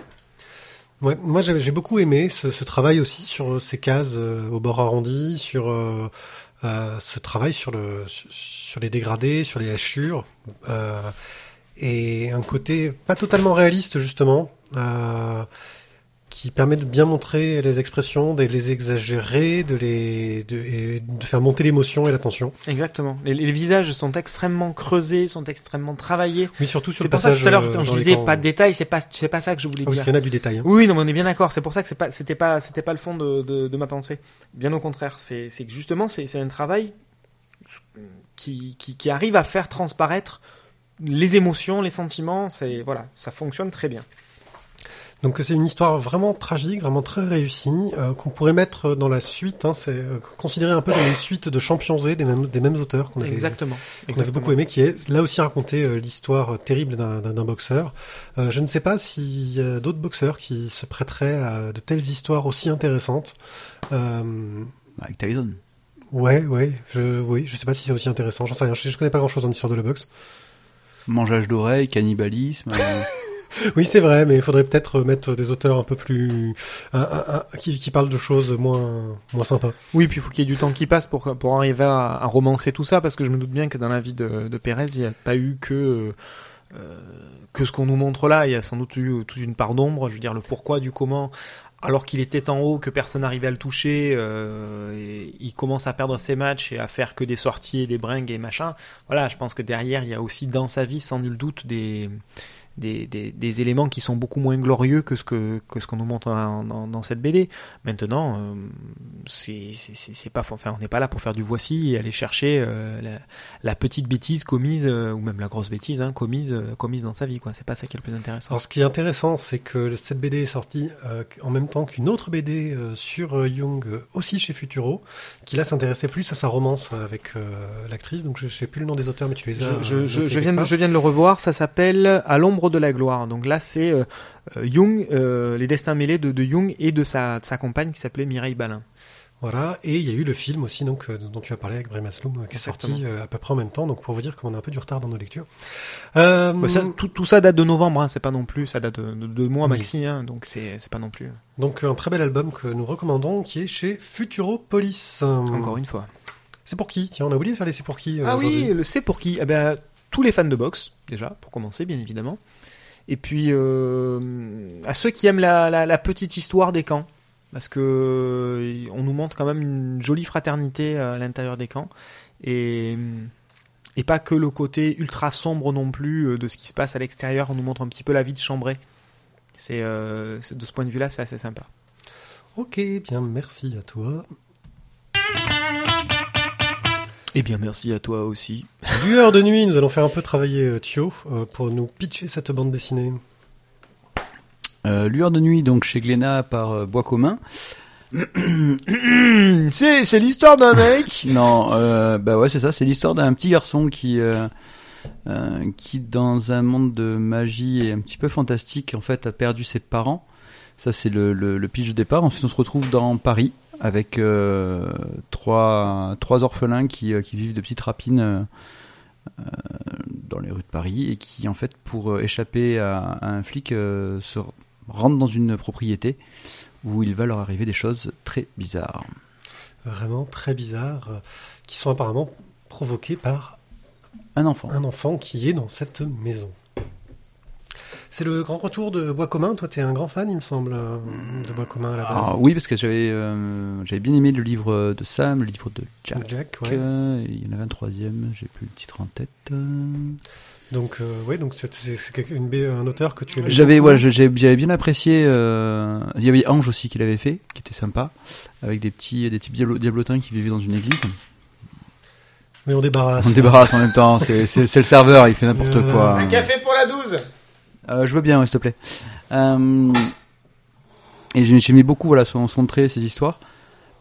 Moi j'ai beaucoup aimé ce, ce travail aussi sur ces cases euh, au bord arrondi, sur euh, euh, ce travail sur le sur, les dégradés, sur les hachures, euh, et un côté pas totalement réaliste justement, qui permet de bien montrer les expressions, de les exagérer, de les de, et de faire monter l'émotion et l'attention. Exactement. Les, les visages sont extrêmement creusés, sont extrêmement travaillés. Oui, surtout sur C'est le pour ça passage. que tout à l'heure, euh, quand je disais camps. pas de détails, c'est pas, c'est pas ça que je voulais Ah dire. parce qu'il y en a du détail. hein. Oui, oui, non, mais on est bien d'accord. C'est pour ça que c'est pas, c'était pas, c'était pas le fond de, de, de ma pensée. Bien au contraire, c'est, c'est que justement, c'est, c'est un travail qui, qui, qui arrive à faire transparaître les émotions, les sentiments. C'est voilà, ça fonctionne très bien. Donc c'est une histoire vraiment tragique, vraiment très réussie, euh, qu'on pourrait mettre dans la suite. Hein, c'est euh, considéré un peu comme une suite de Champions Z des mêmes, des mêmes auteurs qu'on avait, Exactement. qu'on avait beaucoup aimé, qui est là aussi raconté euh, l'histoire terrible d'un d'un- d'un boxeur. Euh, je ne sais pas s'il y a d'autres boxeurs qui se prêteraient à de telles histoires aussi intéressantes. Euh, Avec Tyson. ouais, ouais, je, oui, je sais pas si c'est aussi intéressant. J'en sais rien. Je, je connais pas grand chose en histoire de la boxe. Mangeage d'oreilles, cannibalisme. Oui, c'est vrai, mais il faudrait peut-être mettre des auteurs un peu plus qui, parlent de choses moins moins sympas. Oui, puis il faut qu'il y ait du temps qui passe pour, pour arriver à, à romancer tout ça, parce que je me doute bien que dans la vie de, de Pérez, il n'y a pas eu que, euh, que ce qu'on nous montre là. Il y a sans doute eu toute une part d'ombre, je veux dire, le pourquoi du comment. Alors qu'il était en haut, que personne n'arrivait à le toucher, euh, et il commence à perdre ses matchs et à faire que des sorties et des bringues et machin. Voilà, je pense que derrière, il y a aussi dans sa vie, sans nul doute, des, des, des, des éléments qui sont beaucoup moins glorieux que ce que, que ce qu'on nous montre dans, dans, dans cette BD. Maintenant, euh, c'est c'est- c'est c'est pas, enfin, on n'est pas là pour faire du voici et aller chercher euh, la, la petite bêtise commise euh, ou même la grosse bêtise hein, commise euh, commise dans sa vie, quoi. C'est pas ça qui est le plus intéressant. Alors, ce qui est intéressant, c'est que cette BD est sortie euh, en même temps qu'une autre BD euh, sur euh, Jung, aussi chez Futuro, qui là s'intéressait plus à sa romance avec euh, l'actrice. Donc, je, je sais plus le nom des auteurs, mais tu les as. Je, je, je, notés je viens, de- je viens de le revoir, ça s'appelle À l'ombre de la gloire. Donc là, c'est euh, euh, Jung, euh, les destins mêlés de, de Jung et de sa, de sa compagne qui s'appelait Mireille Balin. Voilà, et il y a eu le film aussi, donc euh, dont tu as parlé avec Bray Masloum, qui est Exactement. sorti euh, à peu près en même temps. Donc, pour vous dire qu'on a un peu du retard dans nos lectures. Euh, Bah, ça, tout, tout ça date de novembre, hein, c'est pas non plus, ça date de, de mois Oui. maxi, hein, donc c'est pas non plus. donc, un très bel album que nous recommandons, qui est chez Futuropolis. Encore une fois. C'est pour qui? Tiens, on a oublié de faire les c'est pour qui Ah oui, le c'est pour qui Eh ben, tous les fans de boxe, déjà, pour commencer, bien évidemment. Et puis, euh, à ceux qui aiment la, petite histoire des camps. Parce que euh, on nous montre quand même une jolie fraternité euh, à l'intérieur des camps. Et, et pas que le côté ultra sombre non plus de ce qui se passe à l'extérieur. On nous montre un petit peu la vie de Chambray. C'est c'est- de ce point de vue-là, c'est assez sympa. Ok, bien, merci à toi. Eh bien, merci à toi aussi. Lueur de nuit, nous allons faire un peu travailler euh, Thio euh, pour nous pitcher cette bande dessinée. euh, Lueur de nuit, donc chez Glénat par euh, Bois commun. c'est c'est l'histoire d'un mec. Non, euh, bah ouais, c'est ça. C'est l'histoire d'un petit garçon qui, euh, euh, qui dans un monde de magie et un petit peu fantastique, en fait, a perdu ses parents. Ça, c'est le, le, le pitch de départ. Ensuite, on se retrouve dans Paris avec euh, trois, trois orphelins qui, euh, qui vivent de petites rapines euh, dans les rues de Paris et qui, en fait, pour échapper à, à un flic, se r- rendent dans une propriété où il va leur arriver des choses très bizarres. Vraiment très bizarres, qui sont apparemment provoquées par Un enfant. un enfant qui est dans cette maison. C'est le grand retour de Bois commun. Toi, t'es un grand fan, il me semble, euh, de Bois commun à la base. Ah, oui, parce que j'avais euh, j'avais bien aimé le livre de Sam, le livre de Jack. Jack, ouais. Euh, Il y en avait un troisième, j'ai plus le titre en tête. Donc, euh, ouais, donc c'est c'est- c'est quelque- une B- un auteur que tu aimais J'avais j'ai- j'avais bien apprécié. euh, Il y avait Ange aussi qui l'avait fait, qui était sympa, avec des petits des petits diablo- diablotins qui vivaient dans une église. Mais on débarrasse. On se débarrasse en même temps. C'est c'est- c'est le serveur, il fait n'importe Euh, quoi. Un café pour la 12 Euh, je veux bien, ouais, s'il te plaît. Euh, et j'ai- j'aimais beaucoup voilà son, son trait, ses histoires.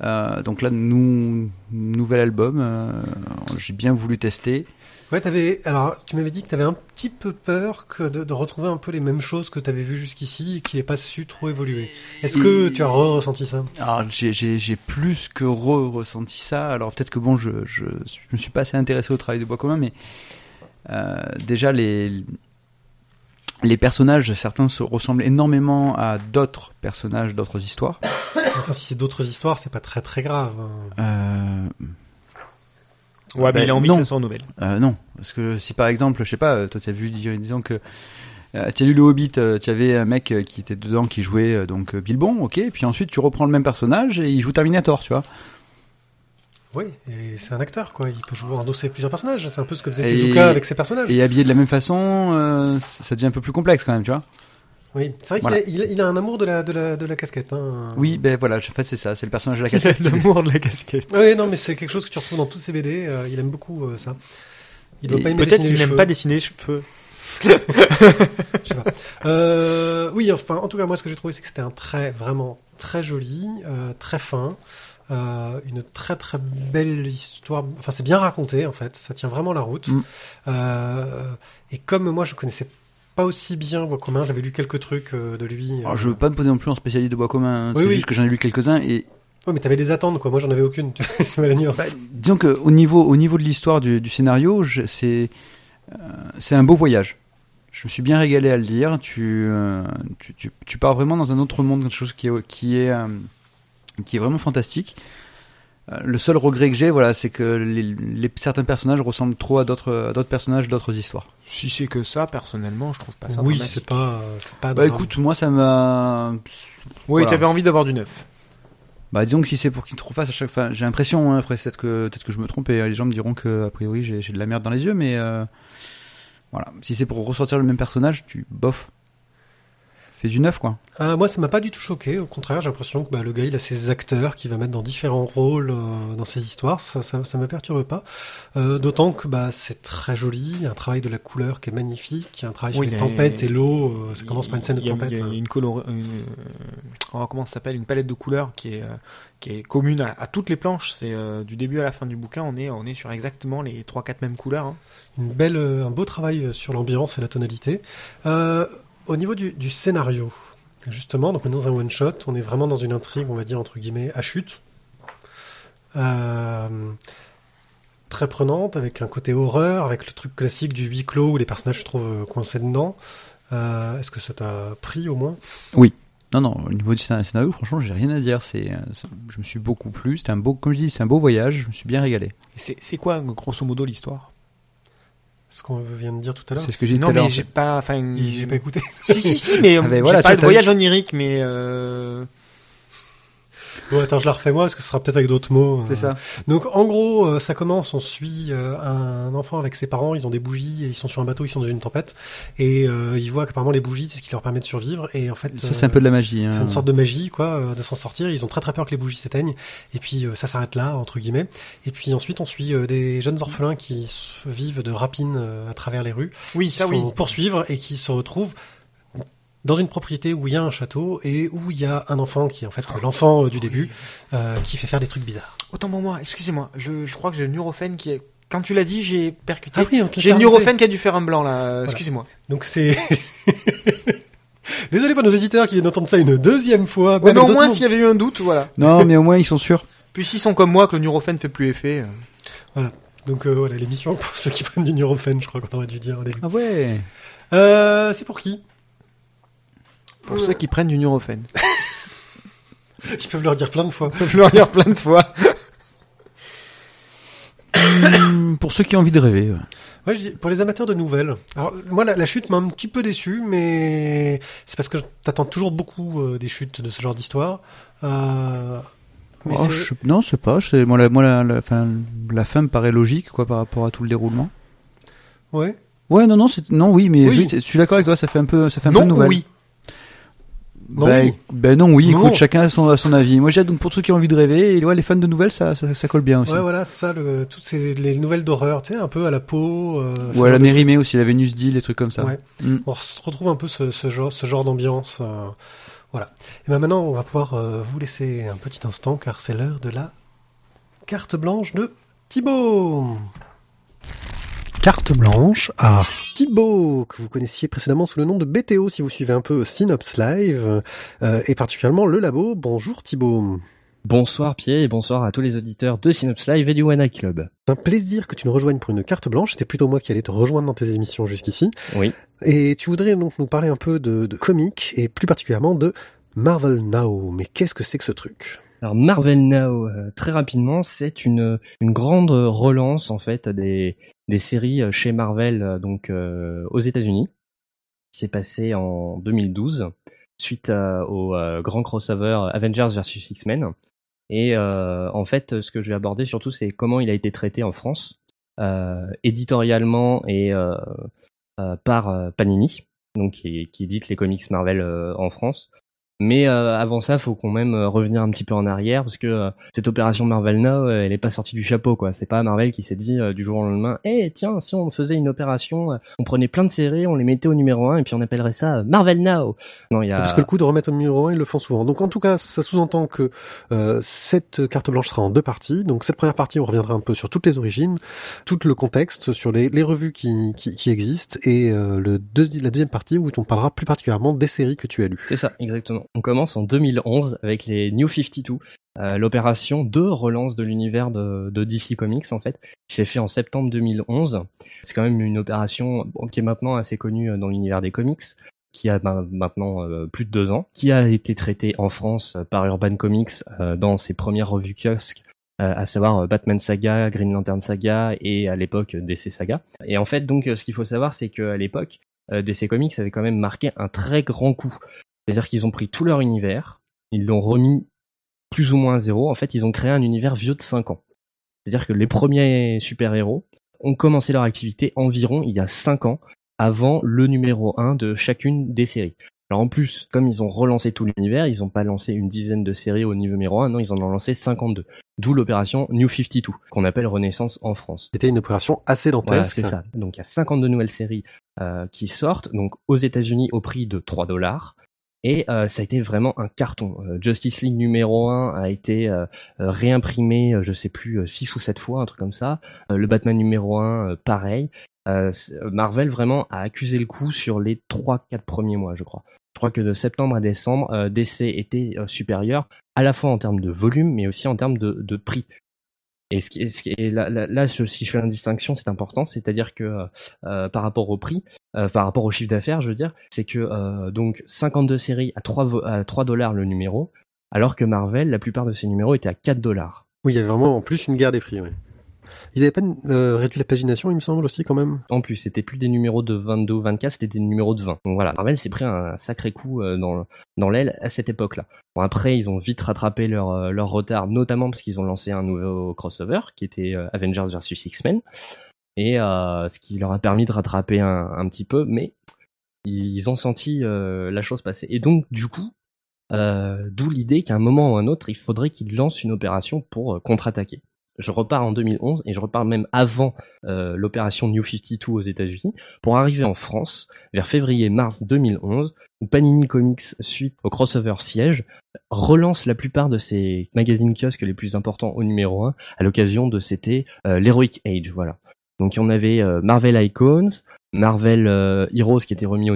Euh, donc là, nou, nouvel album, j'ai bien voulu tester. Ouais, t'avais. Alors, tu m'avais dit que t'avais un petit peu peur que de, de retrouver un peu les mêmes choses que t'avais vues jusqu'ici et qui n'aient pas su trop évoluer. Est-ce que tu as re-ressenti ça? Alors j'ai- plus que re ressenti ça. Alors peut-être que bon, je, je je me suis pas assez intéressé au travail de Bois commun, mais déjà les les personnages, certains se ressemblent énormément à d'autres personnages d'autres histoires. Enfin, si c'est d'autres histoires, c'est pas très très grave. hein. Euh, Ouais, Bah, mais il a envie non. que ce soit en nouvelle. Euh, non, parce que si par exemple, je sais pas, toi tu as vu, dis- disons que Euh, tu as lu le Hobbit, euh, tu avais un mec euh, qui était dedans qui jouait euh, donc Bilbon, ok. Puis ensuite tu reprends le même personnage et il joue Terminator, tu vois. Oui, et c'est un acteur, quoi. Il peut jouer endosser plusieurs personnages. C'est un peu ce que faisait Et- Tezuka avec ses personnages. Et habillé de la même façon, euh, ça devient un peu plus complexe quand même, tu vois. Oui, c'est vrai qu'il Voilà. a, il a, il a un amour de la, de la, de la casquette. Hein. Oui, ben voilà, en fait c'est ça, c'est le personnage de la Il a cassette. qui- l'amour de la casquette. Oui, non, mais c'est quelque chose que tu retrouves dans toutes ses BD. euh, il aime beaucoup euh, ça. Il doit Et pas aimer Peut-être dessiner qu'il n'aime pas dessiner les cheveux. Je sais pas. Euh, oui, enfin, en tout cas, moi, ce que j'ai trouvé, c'est que c'était un trait vraiment très joli, euh, très fin, euh, une très très belle histoire. Enfin, c'est bien raconté, en fait. Ça tient vraiment la route. Mm. Euh, et comme moi, je connaissais pas aussi bien Bois commun, j'avais lu quelques trucs euh, de lui. Alors, je veux pas me poser non plus en spécialiste de bois commun, hein. Oui, c'est oui. juste que j'en ai lu quelques-uns et Ouais, mais t'avais des attentes, quoi. Moi, j'en avais aucune. c'est mal la nuance. Bah, disons que au niveau au niveau de l'histoire du, du scénario, c'est euh, c'est un beau voyage. Je me suis bien régalé à le lire. Tu, euh, tu, tu, tu pars vraiment dans un autre monde, quelque chose qui est qui est euh, qui est vraiment fantastique. Euh, Le seul regret que j'ai, voilà, c'est que les, les- certains personnages ressemblent trop à d'autres personnages d'autres histoires. Si c'est que ça, personnellement, je trouve pas ça oui, c'est pas, c'est pas. Bah écoute, moi ça m'a Oui, Voilà. t'avais envie d'avoir du neuf. Bah disons que si c'est pour qu'ils te refassent à chaque fois, j'ai l'impression, hein, après peut-être que peut-être que je me trompe et les gens me diront que a priori j'ai j'ai de la merde dans les yeux, mais euh, voilà, si c'est pour ressortir le même personnage, tu bof, fais du neuf quoi. Euh, moi, ça m'a pas du tout choqué. Au contraire, j'ai l'impression que bah, le gars, il a ses acteurs qui va mettre dans différents rôles euh, dans ses histoires. Ça, ça, ça me perturbe pas. Euh, D'autant que bah, c'est très joli. Il y a un travail de la couleur qui est magnifique. Il y a un travail Oui, sur les tempêtes et l'eau. ça commence par une scène de Il y a- tempête. Il y a une color... une, oh, comment ça s'appelle? Une palette de couleurs qui est, qui est commune à, à toutes les planches. C'est euh, du début à la fin du bouquin, on est, on est sur exactement les 3-4 mêmes couleurs. hein. Une belle, un beau travail sur l'ambiance et la tonalité. Euh, au niveau du, du scénario, justement, donc on est dans un one shot. On est vraiment dans une intrigue, on va dire entre guillemets, à chute. Euh, très prenante, avec un côté horreur, avec le truc classique du huis clos où les personnages se trouvent euh, coincés dedans. Euh, Est-ce que ça t'a pris au moins? Non non, au niveau du scénario, franchement, j'ai rien à dire. C'est, euh, c'est- je me suis beaucoup plu. C'était un beau, comme je dis, c'est un beau voyage. Je me suis bien régalé. C'est quoi, grosso modo, l'histoire? Ce qu'on vient de dire tout à l'heure C'est ce que j'ai dit tout Non, à l'heure. mais j'ai pas. Enfin, J'ai pas écouté. Si, si, si, mais, Ah, mais j'ai voilà, parlé tu de voyage onirique, mais euh, Bon, attends, je la refais moi, parce que ce sera peut-être avec d'autres mots. C'est Euh, ça. Donc en gros, euh, ça commence, on suit euh, un enfant avec ses parents, ils ont des bougies et ils sont sur un bateau, ils sont dans une tempête et euh, ils voient qu'apparemment les bougies c'est ce qui leur permet de survivre et en fait Ça c'est un peu de la magie. c'est Hein. une sorte de magie quoi, euh, de s'en sortir. Ils ont très très peur que les bougies s'éteignent et puis euh, ça s'arrête là entre guillemets. Et puis ensuite on suit euh, des jeunes orphelins qui vivent de rapines euh, à travers les rues, oui, qui ça se oui. font poursuivre et qui se retrouvent dans une propriété où il y a un château et où il y a un enfant qui est en fait l'enfant euh, du début euh, qui fait faire des trucs bizarres. Autant pour moi, excusez-moi, je, je crois que j'ai le neurophène qui est. Quand tu l'as dit, j'ai percuté. Ah oui, j'ai le neurophène qui a dû faire un blanc là. Excusez-moi. Donc c'est Désolé pour nos éditeurs qui viennent d'entendre ça une deuxième fois. Ouais, mais au moins, s'il y avait eu un doute, voilà. Non, mais au moins ils sont sûrs. Puis s'ils sont comme moi, que le neurophène fait plus effet. euh, Donc euh, voilà, l'émission pour ceux qui prennent du neurophène, je crois qu'on aurait dû dire au début. Ah ouais. Euh, c'est pour qui? Pour ceux qui prennent du neurophène. Ils peuvent leur dire plein de fois. Je peux le relire plein de fois. Pour ceux qui ont envie de rêver. ouais. Ouais, je dis, pour les amateurs de nouvelles. Alors moi, la, la chute m'a un petit peu déçu, mais c'est parce que je t'attends toujours beaucoup euh, des chutes de ce genre d'histoire. Euh, mais Oh, je- Non, c'est pas. Moi, la, moi la, la, fin, la fin me paraît logique quoi par rapport à tout le déroulement. ouais. Ouais, non, non, c'est non, oui, mais Oui. je, je suis d'accord avec toi. Ça fait un peu, ça fait un peu Non, nouvelle. oui. Non, oui. bah non, oui. Non. Écoute, chacun a son, a son avis. Moi, j'ai donc pour ceux qui ont envie de rêver. Et ouais, les fans de nouvelles, ça, ça, ça colle bien aussi. Ouais, voilà, ça, le, toutes ces les nouvelles d'horreur, tu sais, un peu à la peau. Euh, Ouais, genre la Mérimée aussi, la Vénus d'île, des trucs comme ça. Ouais. Mm. On se retrouve un peu ce, ce genre, ce genre d'ambiance. euh, voilà. Et ben maintenant, on va pouvoir euh, vous laisser un petit instant car c'est l'heure de la carte blanche de Thibaut. Carte blanche à Thibaut, que vous connaissiez précédemment sous le nom de BTO si vous suivez un peu Synops Live, euh, et particulièrement le labo. Bonjour Thibaut. Bonsoir Pierre et bonsoir à tous les auditeurs de Synops Live et du Wanna Club. Un plaisir que tu nous rejoignes pour une carte blanche. C'était plutôt moi qui allais te rejoindre dans tes émissions jusqu'ici. Oui. Et tu voudrais donc nous parler un peu de, de comics et plus particulièrement de Marvel Now. Mais qu'est-ce que c'est que ce truc? Alors Marvel Now, euh, très rapidement, c'est une, grande relance en fait des, séries euh, chez Marvel euh, donc aux États-Unis. s'est passé en 2012 suite au grand crossover Avengers versus X-Men. Et en fait, ce que je vais aborder surtout, c'est comment il a été traité en France, éditorialement et par Panini, donc qui, qui, édite les comics Marvel en France. Mais euh, avant ça, faut quand même euh, revenir un petit peu en arrière parce que euh, cette opération Marvel Now, elle est pas sortie du chapeau quoi. C'est pas Marvel qui s'est dit du jour au lendemain, eh tiens, si on faisait une opération, on prenait plein de séries, on les mettait au numéro 1 et puis on appellerait ça Marvel Now. Non, il y a parce que le coup de remettre au numéro 1, ils le font souvent. Donc en tout cas, ça sous-entend que cette carte blanche sera en deux parties. Donc cette première partie, on reviendra un peu sur toutes les origines, tout le contexte, sur les, les revues qui, qui, qui, existent et le la deuxième partie où on parlera plus particulièrement des séries que tu as lues. C'est ça, exactement. On commence en 2011 avec les New 52, euh, l'opération de relance de l'univers de, DC Comics en fait, qui s'est fait en septembre 2011. C'est quand même une opération qui est maintenant assez connue euh, dans l'univers des comics, qui a ben, maintenant euh, plus de deux ans, qui a été traitée en France par Urban Comics dans ses premières revues kiosques à savoir Batman Saga, Green Lantern Saga et à l'époque DC Saga. Et en fait, donc, ce qu'il faut savoir, c'est qu'à l'époque, DC Comics avait quand même marqué un très grand coup. C'est-à-dire qu'ils ont pris tout leur univers, ils l'ont remis plus ou moins à zéro. En fait, ils ont créé un univers vieux de 5 ans. C'est-à-dire que les premiers super-héros ont commencé leur activité environ il y a 5 ans, avant le numéro 1 de chacune des séries. Alors en plus, comme ils ont relancé tout l'univers, ils n'ont pas lancé une dizaine de séries au niveau numéro 1, non, ils en ont lancé 52. D'où l'opération New 52, qu'on appelle Renaissance en France. C'était une opération assez dantesque. Voilà, c'est ça. Donc il y a 52 nouvelles séries euh, qui sortent, donc aux États-Unis au prix de 3 dollars. Et euh, ça a été vraiment un carton. Euh, Justice League numéro 1 a été euh, réimprimé, je sais plus, 6 ou 7 fois, un truc comme ça. le Batman numéro 1, pareil. Marvel vraiment a accusé le coup sur les 3-4 premiers mois, je crois. Je crois que de septembre à décembre, DC était supérieur, à la fois en termes de volume, mais aussi en termes de, de prix. Et, là, si je fais une distinction, c'est important, c'est-à-dire que euh, euh, par rapport au prix, euh, par rapport au chiffre d'affaires, je veux dire, c'est que donc 52 séries à 3 à 3 dollars le numéro, alors que Marvel, la plupart de ses numéros étaient à 4 dollars. Oui, il y avait vraiment en plus une guerre des prix. Oui. Ils avaient pas euh, réduit la pagination, il me semble aussi quand même. En plus, c'était plus des numéros de 22 ou 24, c'était des numéros de 20. Donc voilà, Marvel s'est pris un sacré coup euh, dans dans l'aile à cette époque-là. Bon après, ils ont vite rattrapé leur euh, leur retard, notamment parce qu'ils ont lancé un nouveau crossover qui était Avengers vs X-Men et ce qui leur a permis de rattraper un, un petit peu, mais ils ont senti la chose passer. Et donc du coup, d'où l'idée qu'à un moment ou un autre, il faudrait qu'ils lancent une opération pour contre-attaquer je repars en 2011 et je repars même avant euh, l'opération New 52 aux États-Unis pour arriver en France vers février-mars 2011 où Panini Comics, suite au crossover Siège, relance la plupart de ses magazines kiosques les plus importants au numéro 1 à l'occasion de c'était euh, l'Heroic Age, voilà. Donc on avait euh, Marvel Icons, Marvel Heroes qui était remis au,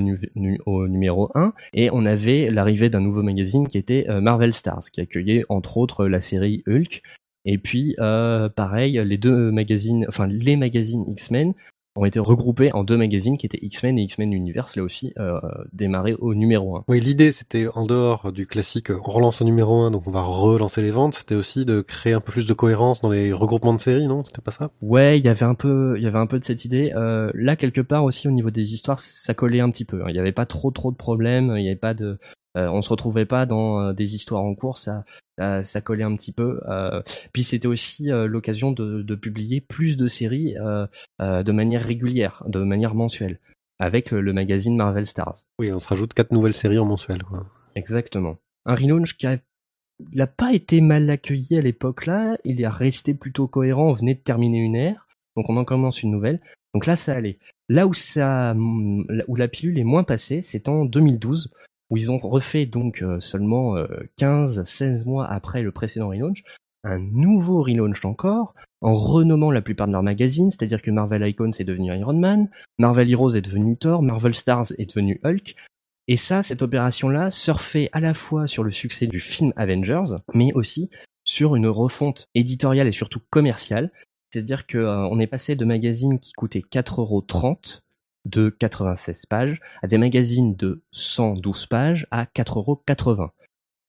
au, numéro 1 et on avait l'arrivée d'un nouveau magazine qui était Marvel Stars qui accueillait entre autres la série Hulk et puis, euh, pareil, les deux magazines, enfin les magazines X-Men ont été regroupés en deux magazines qui étaient X-Men et X-Men Universe, là aussi euh, démarré au numéro 1. Oui, l'idée c'était en dehors du classique on relance au numéro 1, donc on va relancer les ventes, c'était aussi de créer un peu plus de cohérence dans les regroupements de séries, non? C'était pas ça? Ouais, il y avait un peu, il y avait un peu de cette idée. Euh, là, quelque part aussi au niveau des histoires, ça collait un petit peu. Hein. Il n'y avait pas trop trop de problèmes, il n'y avait pas de, euh, on se retrouvait pas dans euh, des histoires en cours, ça, ça, collait un petit peu. Euh, puis c'était aussi l'occasion de, publier plus de séries de manière régulière, de manière mensuelle, avec le, magazine Marvel Stars. Oui, on se rajoute quatre nouvelles séries en mensuel. Quoi. Exactement. Un relaunch qui n'a pas été mal accueilli à l'époque là, il est resté plutôt cohérent, on venait de terminer une ère, donc on en commence une nouvelle. Donc là ça allait. Là où ça où la pilule est moins passée, c'est en 2012 où ils ont refait donc euh, seulement 15-16 euh, mois après le précédent relaunch, un nouveau relaunch encore, en renommant la plupart de leurs magazines, c'est-à-dire que Marvel Icons est devenu Iron Man, Marvel Heroes est devenu Thor, Marvel Stars est devenu Hulk, et ça, cette opération-là surfait à la fois sur le succès du film Avengers, mais aussi sur une refonte éditoriale et surtout commerciale. C'est-à-dire qu'on euh, est passé de magazines qui coûtaient 4,30€ de 96 pages à des magazines de 112 pages à 4,80€.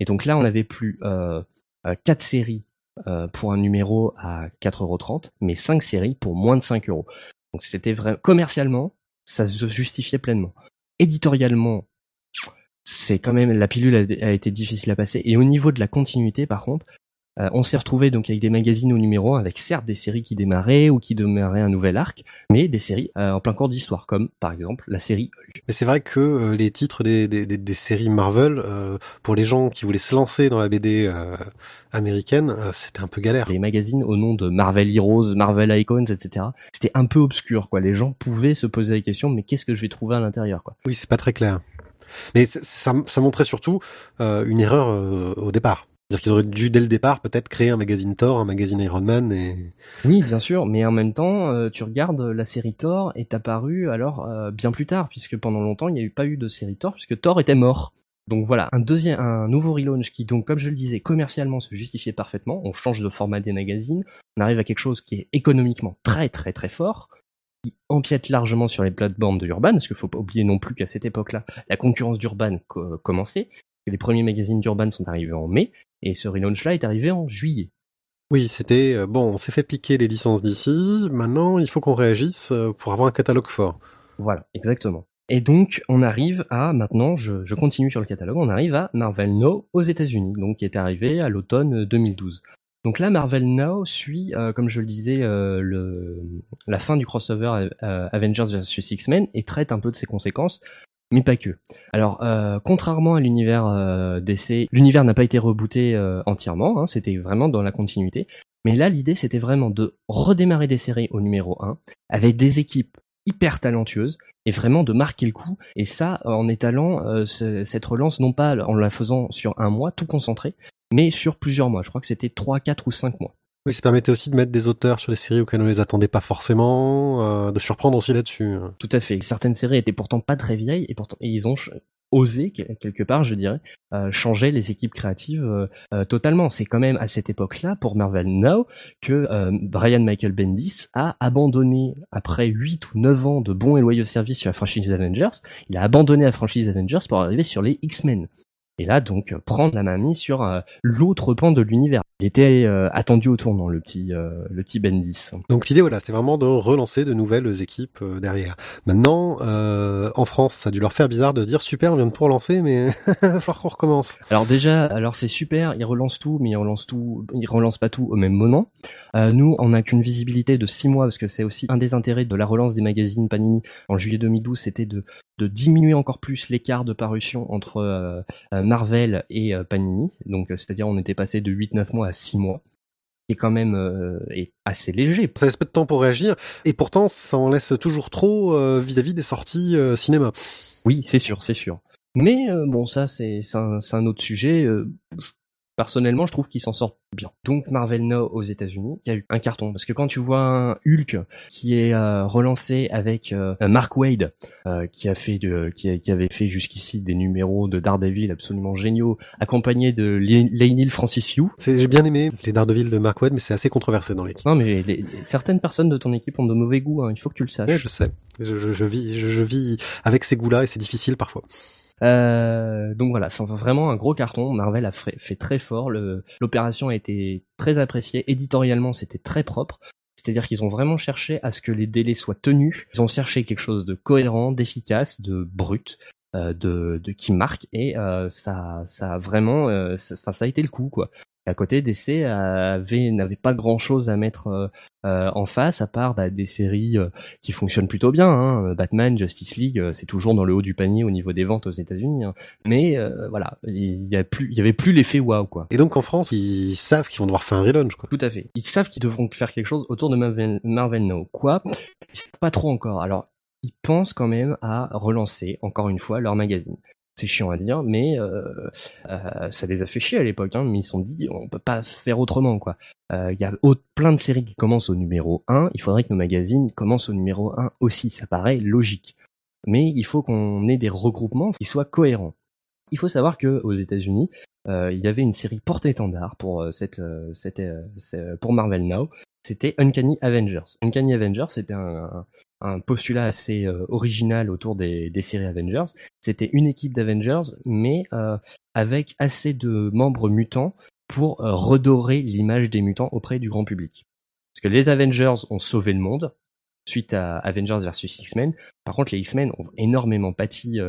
Et donc là, on n'avait plus euh, 4 euh, séries euh, pour un numéro à 4,30€, mais 5 séries pour moins de 5 euros. Donc c'était vrai, commercialement, ça se justifiait pleinement. éditorialement, c'est quand même la pilule a, été difficile à passer. Et au niveau de la continuité, par contre, euh, on s'est retrouvé donc avec des magazines au numéro 1 avec certes des séries qui démarraient ou qui démarraient un nouvel arc, mais des séries euh, en plein cours d'histoire, comme par exemple la série Hulk. Mais c'est vrai que euh, les titres des, des, des, séries Marvel, pour les gens qui voulaient se lancer dans la BD américaine, c'était un peu galère. Les magazines au nom de Marvel Heroes, Marvel Icons, etc. C'était un peu obscur, quoi. Les gens pouvaient se poser la question, mais qu'est-ce que je vais trouver à l'intérieur, quoi? Oui, c'est pas très clair. Mais ça, ça montrait surtout une erreur au départ. C'est-à-dire qu'ils auraient dû dès le départ peut-être créer un magazine Thor, un magazine Iron Man et. Oui, bien sûr, mais en même temps, euh, tu regardes la série Thor est apparue alors euh, bien plus tard, puisque pendant longtemps il n'y a eu pas eu de série Thor puisque Thor était mort. Donc voilà, un deuxième, un nouveau relaunch qui donc, comme je le disais, commercialement se justifiait parfaitement. On change de format des magazines, on arrive à quelque chose qui est économiquement très très très fort, qui empiète largement sur les plateformes de Urban, parce qu'il faut pas oublier non plus qu'à cette époque-là, la concurrence d'Urban commençait. Les premiers magazines d'Urban sont arrivés en mai, et ce relaunch-là est arrivé en juillet. Oui, c'était euh, bon, on s'est fait piquer les licences d'ici, maintenant il faut qu'on réagisse euh, pour avoir un catalogue fort. Voilà, exactement. Et donc on arrive à, maintenant je, continue sur le catalogue, on arrive à Marvel Now aux États-Unis, donc qui est arrivé à l'automne 2012. Donc là, Marvel Now suit, euh, comme je le disais, le, la fin du crossover Avengers vs X-Men et traite un peu de ses conséquences mais pas que. Alors, euh, contrairement à l'univers euh, l'univers n'a pas été rebooté euh, entièrement, hein, c'était vraiment dans la continuité. Mais là, l'idée, c'était vraiment de redémarrer des séries au numéro 1, avec des équipes hyper talentueuses, et vraiment de marquer le coup, et ça en étalant euh, cette relance, non pas en la faisant sur un mois, tout concentré, mais sur plusieurs mois. Je crois que c'était 3, 4 ou 5 mois. Oui, ça permettait aussi de mettre des auteurs sur les séries auxquelles on les attendait pas forcément, euh, de surprendre aussi là-dessus. Tout à fait. Certaines séries étaient pourtant pas très vieilles et pourtant ils ont osé quelque part, je dirais, euh, changer les équipes créatives euh, totalement. C'est quand même à cette époque-là pour Marvel Now que Brian Michael Bendis a abandonné après 8 ou 9 ans de bons et loyaux services sur la franchise Avengers, il a abandonné la franchise Avengers pour arriver sur les X-Men. Et là, donc, prendre la main mise sur l'autre pan de l'univers. Il était euh, attendu au tournant, le petit, euh, le petit Bendis. Donc l'idée, voilà, c'était vraiment de relancer de nouvelles équipes euh, derrière. Maintenant, en France, ça a dû leur faire bizarre de se dire super, on vient de tout relancer, mais il va falloir qu'on recommence. Alors déjà, alors c'est super, ils relancent tout, mais ils relancent tout, ils relancent pas tout au même moment. nous, on n'a qu'une visibilité de six mois parce que c'est aussi un des intérêts de la relance des magazines Panini en juillet 2012, c'était de de diminuer encore plus l'écart de parution entre euh, euh, Marvel et euh, Panini. Donc, c'est-à-dire, on était passé de 8-9 mois à 6 mois qui est quand même est assez léger. Ça laisse peu de temps pour réagir, et pourtant ça en laisse toujours trop vis-à-vis des sorties cinéma. Oui, c'est sûr, c'est sûr. Mais bon, ça c'est un, un, autre sujet. Personnellement, je trouve qu'il s'en sort bien. Donc Marvel Now aux États-Unis, il y a eu un carton parce que quand tu vois un Hulk qui est euh, relancé avec euh, Mark Wade euh, qui a fait de, qui, qui, avait fait jusqu'ici des numéros de Daredevil absolument géniaux, accompagné de Lainil Francis Yu. J'ai bien aimé les Daredevil de Mark Wade, mais c'est assez controversé dans l'équipe. Non, mais certaines personnes de ton équipe ont de mauvais goûts. Hein, il faut que tu le saches. Oui, je sais. Je, je, je vis, je, je vis avec ces goûts-là et c'est difficile parfois. Euh, donc voilà, c'est vraiment un gros carton. Marvel a fait, très fort. L'opération a été très appréciée. Éditorialement, c'était très propre. C'est-à-dire qu'ils ont vraiment cherché à ce que les délais soient tenus. Ils ont cherché quelque chose de cohérent, d'efficace, de brut, euh, de, qui marque. Et euh, ça, ça a vraiment, ça, ça a été le coup quoi à côté, DC avait n'avait pas grand chose à mettre euh, euh, en face à part bah, des séries euh, qui fonctionnent plutôt bien. Hein. Batman, Justice League, c'est toujours dans le haut du panier au niveau des ventes aux États-Unis. Hein. Mais voilà, il y a plus, il y avait plus l'effet waouh quoi. Et donc en France, ils savent qu'ils vont devoir faire un relaunch quoi. Tout à fait. Ils savent qu'ils devront faire quelque chose autour de Marvel, Marvel Now. Quoi? Ils savent pas trop encore. Alors ils pensent quand même à relancer encore une fois leur magazine c'est chiant à dire, mais euh, euh, ça les a fait chier à l'époque. Hein, mais ils se sont dit, on peut pas faire autrement, quoi. Euh, il y a plein de séries qui commencent au numéro 1. Il faudrait que nos magazines commencent au numéro 1 aussi. Ça paraît logique. Mais il faut qu'on ait des regroupements qui soient cohérents. Il faut savoir que aux États-Unis, il y avait une série porte-étendard pour pour Marvel Now. C'était Uncanny Avengers. Uncanny Avengers, c'était un postulat assez euh, original autour des, séries Avengers. C'était une équipe d'Avengers, mais euh, avec assez de membres mutants pour euh, redorer l'image des mutants auprès du grand public. Parce que les Avengers ont sauvé le monde, suite à Avengers versus X-Men. Par contre, les X-Men ont énormément pâti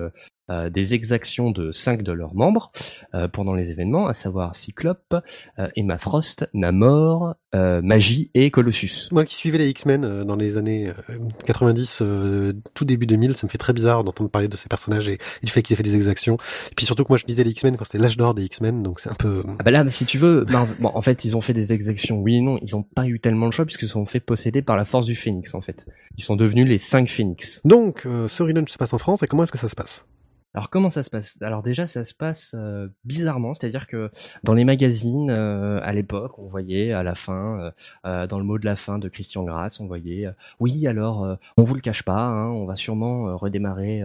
euh, des exactions de cinq de leurs membres euh, pendant les événements, à savoir Cyclope, euh, Emma Frost, Namor, euh, Magie et Colossus. Moi qui suivais les X-Men euh, dans les années euh, 90, euh, tout début 2000, ça me fait très bizarre d'entendre parler de ces personnages et, et du fait qu'ils aient fait des exactions. Et puis surtout que moi je disais les X-Men quand c'était l'âge d'or des X-Men, donc c'est un peu... Ah bah là, si tu veux, Marvel- bon, en fait, ils ont fait des exactions, oui et non. Ils ont pas eu tellement le choix puisqu'ils se sont fait posséder par la force du Phénix, en fait. Ils sont devenus les cinq Phénix. Donc, euh, ce relaunch se passe en France et comment est-ce que ça se passe? Alors comment ça se passe? Alors déjà ça se passe euh, bizarrement, c'est-à-dire que dans les magazines euh, à l'époque, on voyait à la fin, euh, dans le mot de la fin de Christian Grass, on voyait oui alors on vous le cache pas, hein, on va sûrement redémarrer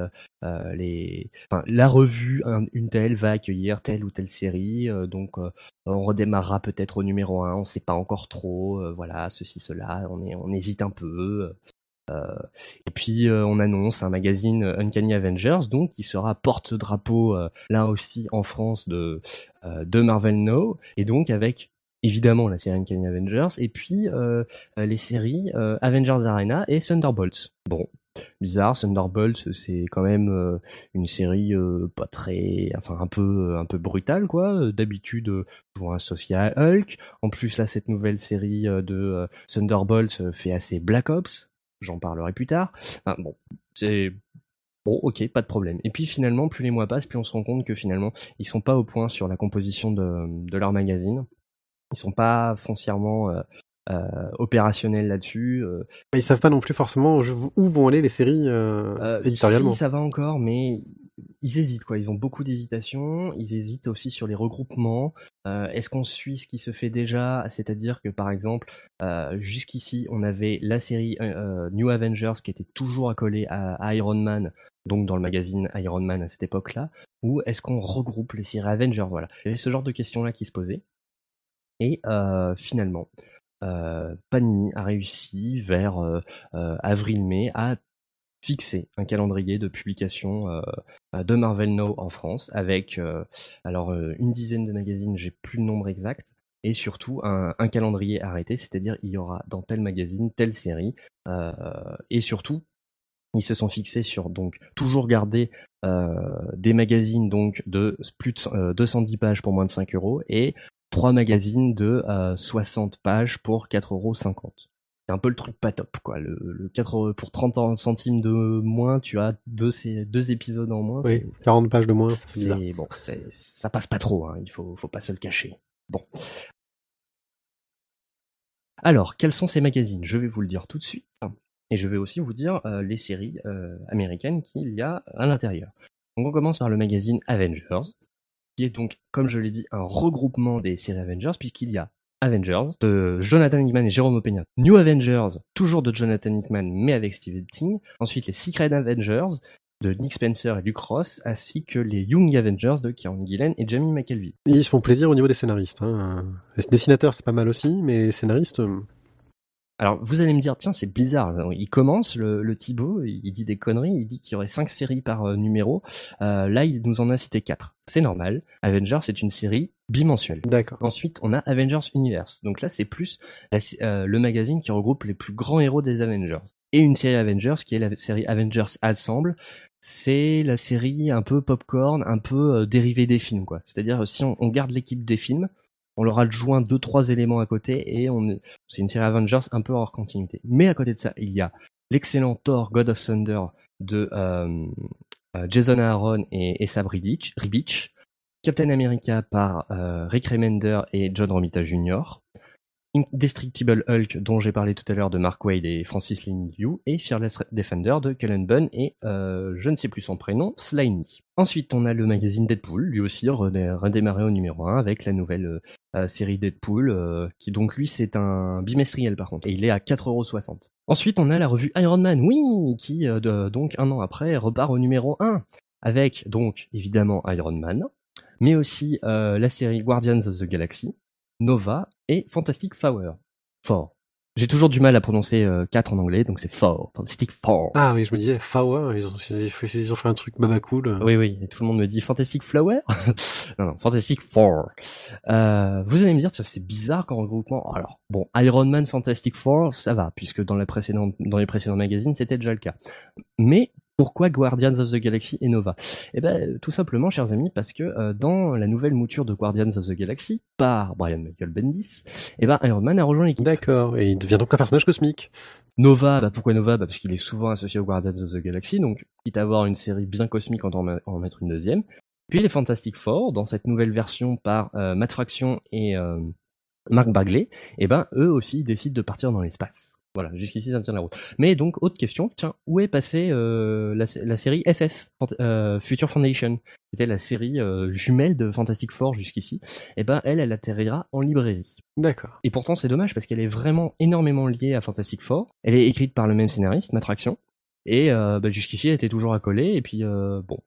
les, enfin, la revue un- une telle va accueillir telle ou telle série, donc on redémarrera peut-être au numéro 1, on sait pas encore trop, voilà ceci cela, on est on hésite un peu. Euh, et puis euh, on annonce un magazine euh, Uncanny Avengers, donc qui sera porte-drapeau là aussi en France de Marvel Now, et donc avec évidemment la série Uncanny Avengers et puis les séries Avengers Arena et Thunderbolts. Bon, bizarre, Thunderbolts c'est quand même une série pas très, enfin un peu un peu brutale quoi. D'habitude, souvent associée à Hulk. En plus là cette nouvelle série de Thunderbolts fait assez Black Ops. J'en parlerai plus tard. Bon, c'est Bon, ok, pas de problème. Et puis finalement, plus les mois passent, plus on se rend compte que finalement, ils sont pas au point sur la composition de, de leur magazine. Ils sont pas foncièrement euh, euh, opérationnels là-dessus. euh. Ils savent pas non plus forcément où vont aller les séries euh, Euh, éditorialement. si, ça va encore, mais ils hésitent quoi. Ils ont beaucoup d'hésitation. Ils hésitent aussi sur les regroupements. Euh, Est-ce qu'on suit ce qui se fait déjà? C'est-à-dire que par exemple, euh, jusqu'ici, on avait la série New Avengers qui était toujours accolée à, à Iron Man, donc dans le magazine Iron Man à cette époque-là. Ou est-ce qu'on regroupe les séries Avengers? Voilà. Il y avait ce genre de questions-là qui se posaient. Et euh, finalement, Panini a réussi vers euh, euh, avril-mai à fixer un calendrier de publication euh, euh, de Marvel Now en France avec euh, alors euh, une dizaine de magazines, j'ai plus le nombre exact, et surtout un, calendrier arrêté, c'est-à-dire il y aura dans tel magazine telle série, euh, et surtout ils se sont fixés sur donc toujours garder euh, des magazines donc de plus de cent- euh, 210 pages pour moins de 5 euros et trois magazines de euh, 60 pages pour 4,50 euros. C'est un peu le truc pas top, quoi. Le, le 4 euros pour 30 en- centimes de moins, tu as deux, épisodes en moins. Oui, c'est- 40 pages de moins, c'est bon, ça passe pas trop, hein, il faut, faut pas se le cacher. Bon. Alors, quels sont ces magazines? Je vais vous le dire tout de suite. Et je vais aussi vous dire euh, les séries euh, américaines qu'il y a à l'intérieur. Donc on commence par le magazine Avengers, qui est donc, comme je l'ai dit, un regroupement des séries Avengers, puisqu'il y a Avengers de Jonathan Hickman et Jérôme Opeña. New Avengers, toujours de Jonathan Hickman, mais avec Steve Epting. Ensuite, les Secret Avengers de Nick Spencer et Luke Ross, ainsi que les Young Avengers de Kieran Gillen et Jamie McKelvey. Ils se font plaisir au niveau des scénaristes. Hein. Les dessinateurs, c'est pas mal aussi, mais scénaristes... Alors, vous allez me dire, tiens, c'est bizarre. Il commence, le, le Thibaut, il dit des conneries, il dit qu'il y aurait cinq séries par euh, numéro. Euh, là, il nous en a cité quatre. C'est normal. Avengers, c'est une série bimensuelle. D'accord. Ensuite, on a Avengers Universe. Donc là, c'est plus la- euh, le magazine qui regroupe les plus grands héros des Avengers. Et une série Avengers qui est la série Avengers Ensemble. C'est la série un peu popcorn, un peu dérivée des films, quoi. C'est-à-dire, si on, on garde l'équipe des films, on leur adjoint deux, trois éléments à côté et c'est une série Avengers un peu hors continuité. Mais à côté de ça, il y a l'excellent Thor God of Thunder de euh, euh, Jason Aaron et, et Sab Captain America par euh, Rick Remender et John Romita Jr., Indestructible Hulk dont j'ai parlé tout à l'heure de Mark Wade et Francis Lin Liu, et Fearless Defender de Cullen Bunn et euh, je ne sais plus son prénom, Sliney. Ensuite, on a le magazine Deadpool, lui aussi redé- redémarré au numéro 1 avec la nouvelle euh, euh, série Deadpool, qui donc lui c'est un bimestriel par contre, et il est à 4,60€. Ensuite, on a la revue Iron Man, oui, qui donc un an après repart au numéro 1, avec donc évidemment Iron Man, mais aussi la série Guardians of the Galaxy, Nova et Fantastic Four. Four. J'ai toujours du mal à prononcer 4 en anglais, donc c'est Four, Fantastic Four. Ah oui, je me disais, Flower, ils ont, ils ont fait un truc baba cool. Oui, oui, et tout le monde me dit Fantastic Flower? Non, non, Fantastic Four. Euh, vous allez me dire, c'est bizarre comme regroupement. Alors, bon, Iron Man Fantastic Four, ça va, puisque dans, la précédente, dans les précédents magazines, c'était déjà le cas. Mais pourquoi Guardians of the Galaxy et Nova? Eh ben, tout simplement, chers amis, parce que euh, dans la nouvelle mouture de Guardians of the Galaxy par Brian Michael Bendis, eh ben, Iron Man a rejoint l'équipe. D'accord, et il devient donc un personnage cosmique. Nova, bah pourquoi Nova? Bah Parce qu'il est souvent associé aux Guardians of the Galaxy, donc quitte à avoir une série bien cosmique, en en mettre une deuxième. Puis les Fantastic Four, dans cette nouvelle version par euh, Matt Fraction et euh, Mark Bagley, eh ben, eux aussi décident de partir dans l'espace. Voilà, jusqu'ici ça tient la route. Mais donc, autre question, tiens, où est passée euh, la, série FF, euh, Future Foundation? C'était la série euh, jumelle de Fantastic Four jusqu'ici. Et eh ben, elle, elle atterrira en librairie. D'accord. Et pourtant, c'est dommage parce qu'elle est vraiment énormément liée à Fantastic Four. Elle est écrite par le même scénariste, Matraction. Et bah, jusqu'ici, elle était toujours accolée. Et puis, bon,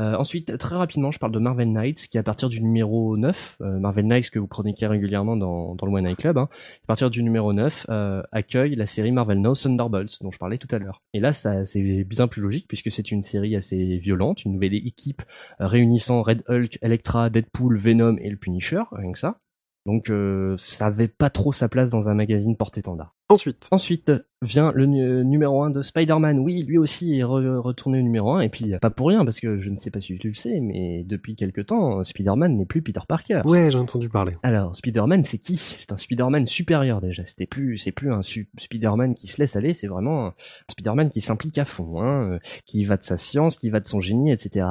euh, ensuite, très rapidement, je parle de Marvel Knights, qui à partir du numéro 9, euh, Marvel Knights que vous chroniquez régulièrement dans, le One Night Club, hein, à partir du numéro 9, euh, accueille la série Marvel Now Thunderbolts, dont je parlais tout à l'heure. Et là, c'est bien plus logique, puisque c'est une série assez violente, une nouvelle équipe réunissant Red Hulk, Elektra, Deadpool, Venom et le Punisher, rien que ça. Donc euh, ça avait pas trop sa place dans un magazine porte-étendard. Ensuite. Ensuite vient le numéro 1 de Spider-Man. Oui, lui aussi est retourné au numéro 1. Et puis pas pour rien, parce que je ne sais pas si tu le sais, mais depuis quelque temps, Spider-Man n'est plus Peter Parker. Ouais, j'ai entendu parler. Alors, Spider-Man, c'est qui? C'est un Spider-Man supérieur déjà. C'était plus, c'est plus un Spider-Man qui se laisse aller, c'est vraiment un Spider-Man qui s'implique à fond, hein, euh, qui va de sa science, qui va de son génie, etc.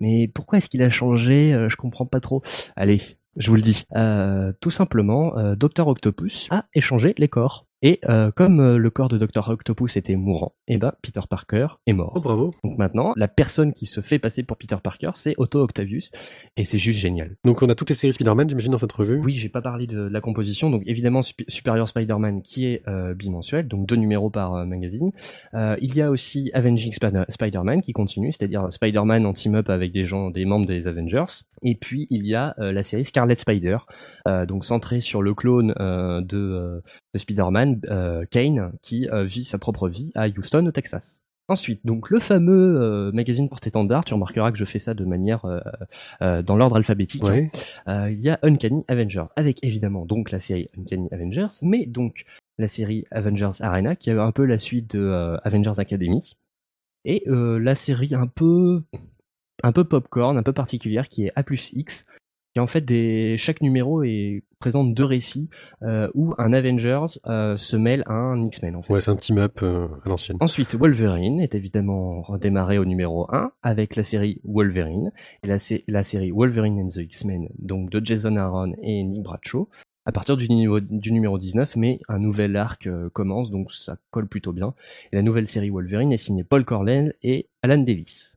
Mais pourquoi est-ce qu'il a changé? Euh, Je comprends pas trop. Allez, je vous le dis. Euh, tout simplement, euh, Docteur Octopus a échangé les corps. Et euh, comme euh, le corps de Dr Octopus était mourant, eh ben Peter Parker est mort. Oh bravo. Donc maintenant, la personne qui se fait passer pour Peter Parker, c'est Otto Octavius, et c'est juste génial. Donc on a toutes les séries Spider-Man, j'imagine, dans cette revue. Oui, j'ai pas parlé de, la composition. Donc évidemment, Superior Spider-Man qui est euh, bimensuel, donc deux numéros par magazine. il y a aussi Avenging Spider-Man qui continue, c'est-à-dire Spider-Man en team-up avec des gens, des membres des Avengers. Et puis il y a la série Scarlet Spider, donc centrée sur le clone de de Spider-Man, euh, Kane, qui euh, vit sa propre vie à Houston, au Texas. Ensuite, donc le fameux euh, magazine porte-étendard, tu remarqueras que je fais ça de manière dans l'ordre alphabétique. il y a Uncanny Avengers, avec évidemment donc la série Uncanny Avengers, mais donc la série Avengers Arena, qui est un peu la suite de Avengers Academy, et la série un peu un peu popcorn, un peu particulière, qui est A X, et en fait, des, chaque numéro est, présente deux récits euh, où un Avengers euh, se mêle à un X-Men. En fait. Ouais, c'est un team-up euh, à l'ancienne. Ensuite, Wolverine est évidemment redémarré au numéro 1 avec la série Wolverine et la, la série Wolverine and the X-Men, donc de Jason Aaron et Nick Bradshaw à partir du, niveau, du numéro 19, mais un nouvel arc commence, donc ça colle plutôt bien. Et la nouvelle série Wolverine est signée Paul Cornell et Alan Davis.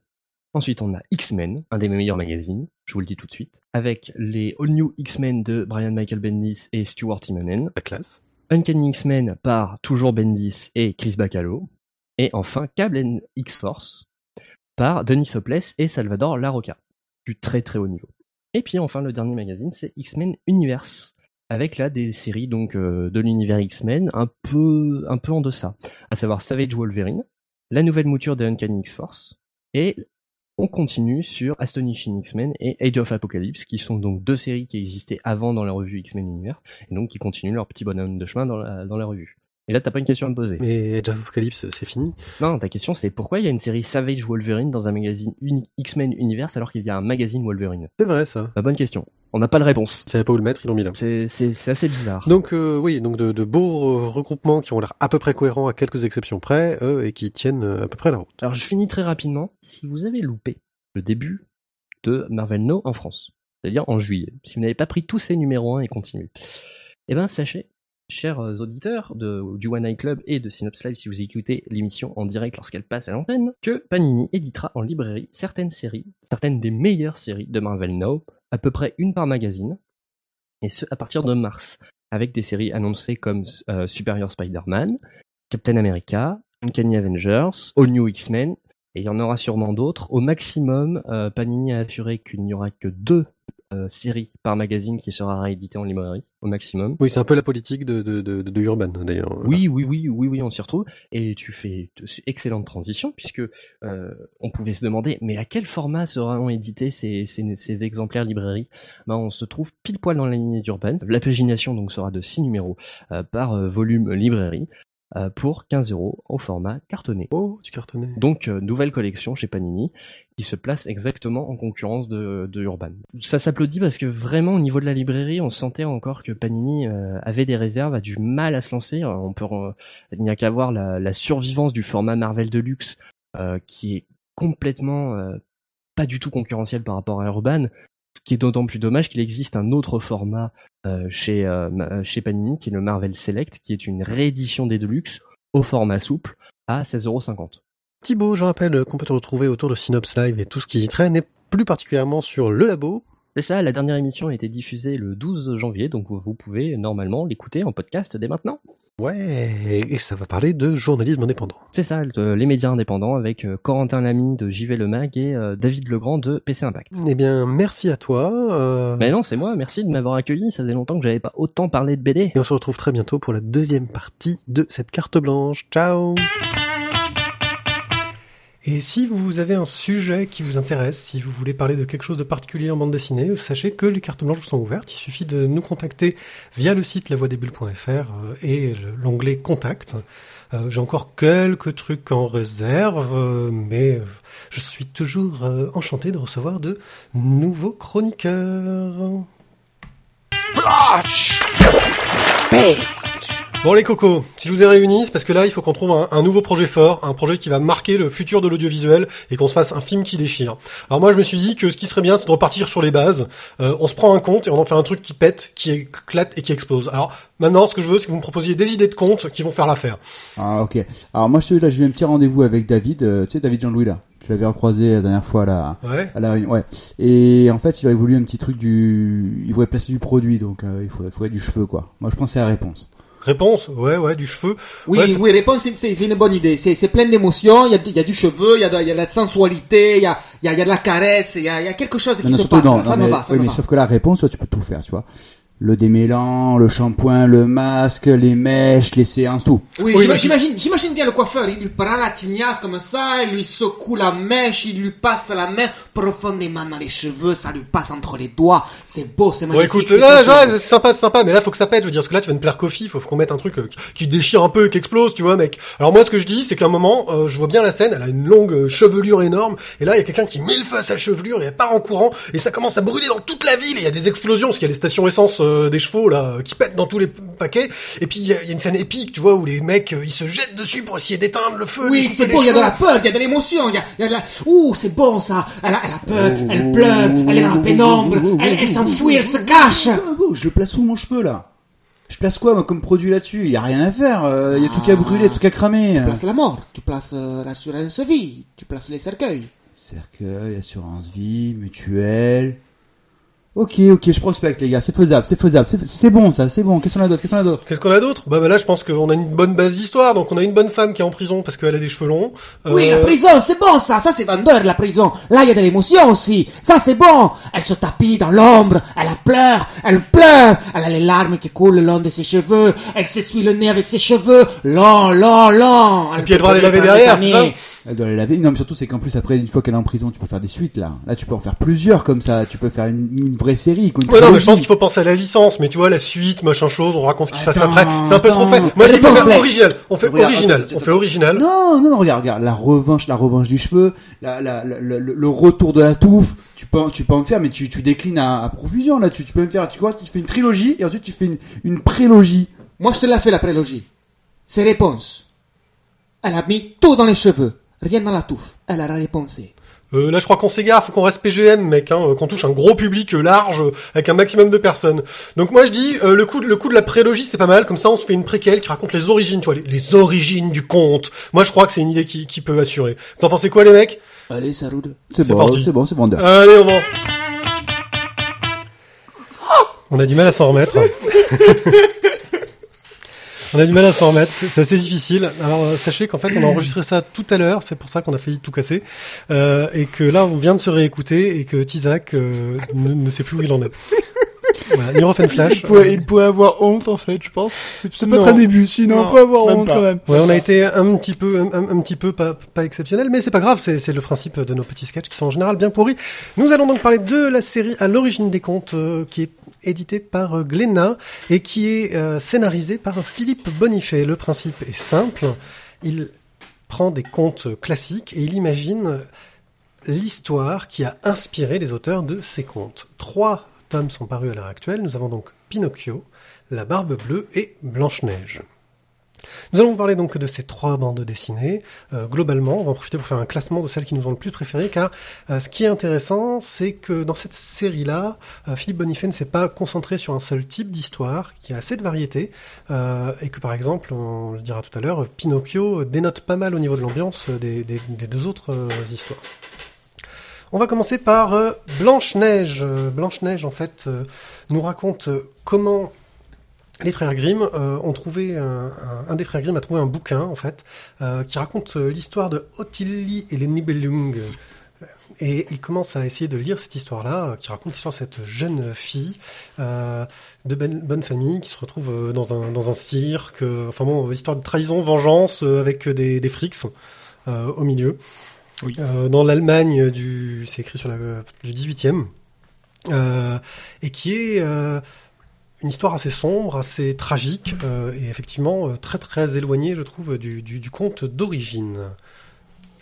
Ensuite, on a X-Men, un des meilleurs magazines, je vous le dis tout de suite, avec les All New X-Men de Brian Michael Bendis et Stuart Timonen. La classe. Uncanny X-Men par toujours Bendis et Chris Bacalo. Et enfin, Cable X-Force par Denis Soples et Salvador Larroca, du très très haut niveau. Et puis enfin, le dernier magazine, c'est X-Men Universe, avec là des séries donc euh, de l'univers X-Men un peu un peu en deçà, à savoir Savage Wolverine, la nouvelle mouture de Uncanny X-Force et on continue sur Astonishing X-Men et Age of Apocalypse, qui sont donc deux séries qui existaient avant dans la revue X-Men Universe, et donc qui continuent leur petit bonhomme de chemin dans la, dans la revue. Et là, t'as pas une question à me poser. Mais Age of Apocalypse, c'est fini Non, ta question c'est pourquoi il y a une série Savage Wolverine dans un magazine X-Men Universe alors qu'il y a un magazine Wolverine? C'est vrai ça. Bonne question. On n'a pas de réponse. Ils savaient pas où le mettre, ils l'ont mis là. C'est assez bizarre. Donc euh, oui, donc de, beaux regroupements qui ont l'air à peu près cohérents à quelques exceptions près, eux, et qui tiennent euh, à peu près la route. Alors je finis très rapidement. Si vous avez loupé le début de Marvel No en France, c'est-à-dire en juillet. Si vous n'avez pas pris tous ces numéros 1 et continuez, eh bien sachez, chers auditeurs de, du One Night Club et de Synops Live, si vous écoutez l'émission en direct lorsqu'elle passe à l'antenne, que Panini éditera en librairie certaines séries, certaines des meilleures séries de Marvel Now, à peu près une par magazine, et ce à partir de mars, avec des séries annoncées comme euh, Superior Spider-Man, Captain America, Uncanny Avengers, All New X-Men et il y en aura sûrement d'autres. Au maximum, euh, Panini a assuré qu'il n'y aura que deux euh, série par magazine qui sera réédité en librairie au maximum. Oui, c'est un peu la politique de, de, de, de Urban d'ailleurs. Oui, oui, oui, oui, oui, on s'y retrouve. Et tu fais de excellente transition puisque euh, on pouvait se demander, mais à quel format seront édités ces, ces, ces exemplaires librairie ben, On se trouve pile poil dans la lignée d'Urban. La pagination donc sera de 6 numéros euh, par euh, volume librairie. Euh, pour 15 euros au format cartonné. Oh, du cartonné. Donc euh, nouvelle collection chez Panini qui se place exactement en concurrence de, de Urban. Ça s'applaudit parce que vraiment au niveau de la librairie, on sentait encore que Panini euh, avait des réserves, a du mal à se lancer. On peut, il n'y a qu'à voir la, la, survivance du format Marvel Deluxe qui est complètement pas du tout concurrentiel par rapport à Urban. Ce qui est d'autant plus dommage qu'il existe un autre format euh, chez, euh, chez Panini qui est le Marvel Select, qui est une réédition des Deluxe au format souple à 16,50€. Thibaut, je rappelle qu'on peut te retrouver autour de Synops Live et tout ce qui y traîne, et plus particulièrement sur le labo. C'est ça, la dernière émission a été diffusée le 12 janvier, donc vous pouvez normalement l'écouter en podcast dès maintenant. Ouais, et ça va parler de journalisme indépendant. C'est ça, les médias indépendants avec euh, Corentin Lamy de JV Le Mag et euh, David Legrand de PC Impact. Eh bien, merci à toi. Euh... Mais non, c'est moi, merci de m'avoir accueilli, ça faisait longtemps que j'avais pas autant parlé de BD. Et on se retrouve très bientôt pour la deuxième partie de cette carte blanche. Ciao et si vous avez un sujet qui vous intéresse, si vous voulez parler de quelque chose de particulier en bande dessinée, sachez que les cartes blanches sont ouvertes. Il suffit de nous contacter via le site lavoidesbulles.fr euh, et l'onglet Contact. Euh, J'ai encore quelques trucs en réserve, euh, mais je suis toujours enchanté de recevoir de nouveaux chroniqueurs. Bon les cocos, si je vous ai réunis, c'est parce que là il faut qu'on trouve un, un, nouveau projet fort, un projet qui va marquer le futur de l'audiovisuel et qu'on se fasse un film qui déchire. Alors moi je me suis dit que ce qui serait bien c'est de repartir sur les bases, euh, on se prend un compte et on en fait un truc qui pète, qui éclate et qui explose. Alors maintenant ce que je veux c'est que vous me proposiez des idées de comptes qui vont faire l'affaire. Ah ok, alors moi je là j'ai eu un petit rendez-vous avec David, euh, tu sais David Jean-Louis là je l'avais recroisé la dernière fois là ouais. à la réunion. Ouais. Et en fait, il aurait voulu un petit truc du, il voulait placer du produit, donc euh, il faudrait, faudrait du cheveu quoi. Moi, je pense c'est la réponse. Réponse, ouais, ouais, du cheveu. Oui, ouais, oui, réponse, c'est une bonne idée. C'est plein d'émotions. Il y a, il y a du cheveu, il y a de, il y a de la sensualité, il y a, il y a, il y a de la caresse, il y a, il y a quelque chose qui non, se passe. non, ça non, me mais, va, ça oui, me mais va. sauf que la réponse, toi, tu peux tout faire, tu vois. Le démêlant, le shampoing, le masque, les mèches, les séances, tout. Oui, Oui, j'ima- mais- j'imagine, j'imagine bien le coiffeur. Il lui prend la tignasse comme ça, il lui secoue la mèche, il lui passe la main profondément dans les cheveux, ça lui passe entre les doigts. C'est beau, c'est Bon magnifique. écoute, c'est là, ouais, c'est sympa, c'est sympa, mais là faut que ça pète, je veux dire, parce que là tu vas me plaire Kofi, faut qu'on mette un truc euh, qui- déchire un peu et qui explose, tu vois, mec. Alors moi ce que je dis, c'est qu'à un moment, euh, je vois bien la scène, elle a une longue euh, chevelure énorme, et là il y a quelqu'un qui met le feu à sa chevelure, et elle part en courant, et ça commence à brûler dans toute la ville, et il y a des explosions, parce qu'il y a les stations essence euh, des chevaux, là, qui pètent dans tous les paquets, et puis il y, a il y a une scène épique, tu vois, où les mecs, euh, ils se jettent dessus pour essayer d'éteindre le feu. Oui, c'est beau, il y a de la peur, il y a de l'émotion, il y a, il y a de la... Ouh, c'est bon ça Elle a, elle a peur, elle pleure, elle est dans la pénombre, elle, elle s'enfuit, elle se cache Ah, bon, je le place où mon cheveu là? Je place quoi moi comme produit là-dessus? Il y a rien à faire. euh, Il y a tout qu'à brûler, tout qu'à cramer. Tu places la mort, tu places euh, l'assurance vie, tu places les cercueils. Cercueil, assurance vie, mutuelle. Ok, ok, je prospecte les gars, c'est faisable, c'est faisable, c'est- bon ça, c'est bon. Qu'est-ce qu'on a d'autre Qu'est-ce qu'on a d'autre? Qu'est-ce qu'on a d'autre? Bah, bah là je pense qu'on a une bonne base d'histoire, donc on a une bonne femme qui est en prison parce qu'elle a des cheveux longs. Oui, la Euh, prison, c'est bon ça, ça c'est vendeur la prison. Là, il y a de l'émotion aussi, ça c'est bon. Elle se tapit dans l'ombre, elle pleure, elle pleure, elle a les larmes qui coulent le long de ses cheveux, elle s'essuie le nez avec ses cheveux, long, long, long. Et puis elle devra les laver derrière, ça? Elle doit les laver. Non, mais surtout c'est qu'en plus après une fois qu'elle est en prison, tu peux faire des suites là. Là, tu peux en faire plusieurs comme ça. Tu peux faire une, une vraie série. quoi, Ouais, non, mais je pense qu'il faut penser à la licence, mais tu vois, la suite, machin chose, on raconte ce qui se passe après. C'est un peu trop fait. Moi, je dis, Black. original. On fait original. On fait original. Non, non, non, regarde, regarde, la revanche, la revanche du cheveu, la, la, la- le, le retour de la touffe. Tu peux, tu peux en faire, mais tu, tu déclines à, à profusion là. Tu, tu peux me faire, tu vois, tu fais une trilogie et ensuite tu fais une, une prélogie. Moi, je te l'ai fait la prélogie. C'est réponse. Elle a mis tout dans les cheveux, rien dans la touffe. Elle a réponsé. Euh, là, je crois qu'on s'égare. Faut qu'on reste PGM, mec, hein, euh, qu'on touche un gros public euh, large, euh, avec un maximum de personnes. Donc moi, je dis, euh, le coup, de- le coup de la prélogie, c'est pas mal. Comme ça, on se fait une préquelle qui raconte les origines, tu vois, les, les origines du conte. Moi, je crois que c'est une idée qui, qui peut assurer. Vous en pensez quoi, les mecs? Allez, Saroud. C'est C'est bon, c'est bon, c'est vendeur. Allez, on va. On a du mal à s'en remettre. On a du mal à s'en remettre, c'est assez difficile. Alors euh, sachez qu'en fait on a enregistré ça tout à l'heure, c'est pour ça qu'on a failli tout casser, euh, et que là on vient de se réécouter et que Tizak euh, ne, ne sait plus où il en est. Voilà, Flash. Il pourrait, il pourrait avoir honte en fait, je pense. C'est peut-être un début, sinon Non, on peut avoir honte pas. quand même. Ouais, on a été un petit peu, un, un- un petit peu pas, pas exceptionnel, mais c'est pas grave, c'est le principe de nos petits sketchs qui sont en général bien pourris. Nous allons donc parler de la série à l'origine des contes, euh, qui est éditée par euh, Glénat et qui est euh, scénarisée par Philippe Bonifay. Le principe est simple, il prend des contes classiques et il imagine l'histoire qui a inspiré les auteurs de ces contes. Trois tomes sont parus à l'heure actuelle. Nous avons donc Pinocchio, La Barbe Bleue et Blanche-Neige. Nous allons vous parler donc de ces trois bandes dessinées. Euh, globalement, on va en profiter pour faire un classement de celles qui nous ont le plus préférées, car euh, ce qui est intéressant, c'est que dans cette série-là, euh, Philippe Bonifay ne s'est pas concentré sur un seul type d'histoire, qui a assez de variété, et que par exemple, on le dira tout à l'heure, Pinocchio dénote pas mal au niveau de l'ambiance des, deux autres histoires. On va commencer par euh, Blanche-Neige. Euh, Blanche-Neige, en fait, euh, nous raconte comment les frères Grimm ont trouvé un, des frères Grimm a trouvé un bouquin en fait qui raconte l'histoire de Ottilie et les Nibelung. Et il commence à essayer de lire cette histoire-là, qui raconte l'histoire de cette jeune fille de ben- bonne famille qui se retrouve dans un cirque. enfin bon, histoire de trahison, vengeance avec des des frics au milieu. Oui. Euh, dans l'Allemagne du, c'est écrit sur la du 18e, euh, et qui est euh, une histoire assez sombre, assez tragique, euh, et effectivement euh, très très éloignée, je trouve, du, du, du conte d'origine.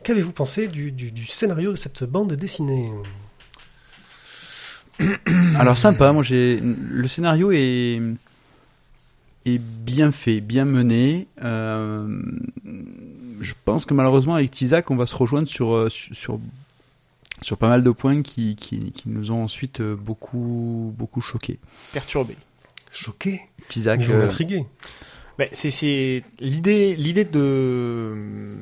Qu'avez-vous pensé du, du, du scénario de cette bande dessinée? Alors sympa, moi j'ai le scénario est est bien fait, bien mené. Euh, je pense que malheureusement avec Tizak, on va se rejoindre sur euh, sur sur, pas mal de points qui, qui qui nous ont ensuite euh, beaucoup beaucoup choqué. Perturbé. Choqué Tizak, Vous euh, Ben, c'est c'est l'idée l'idée de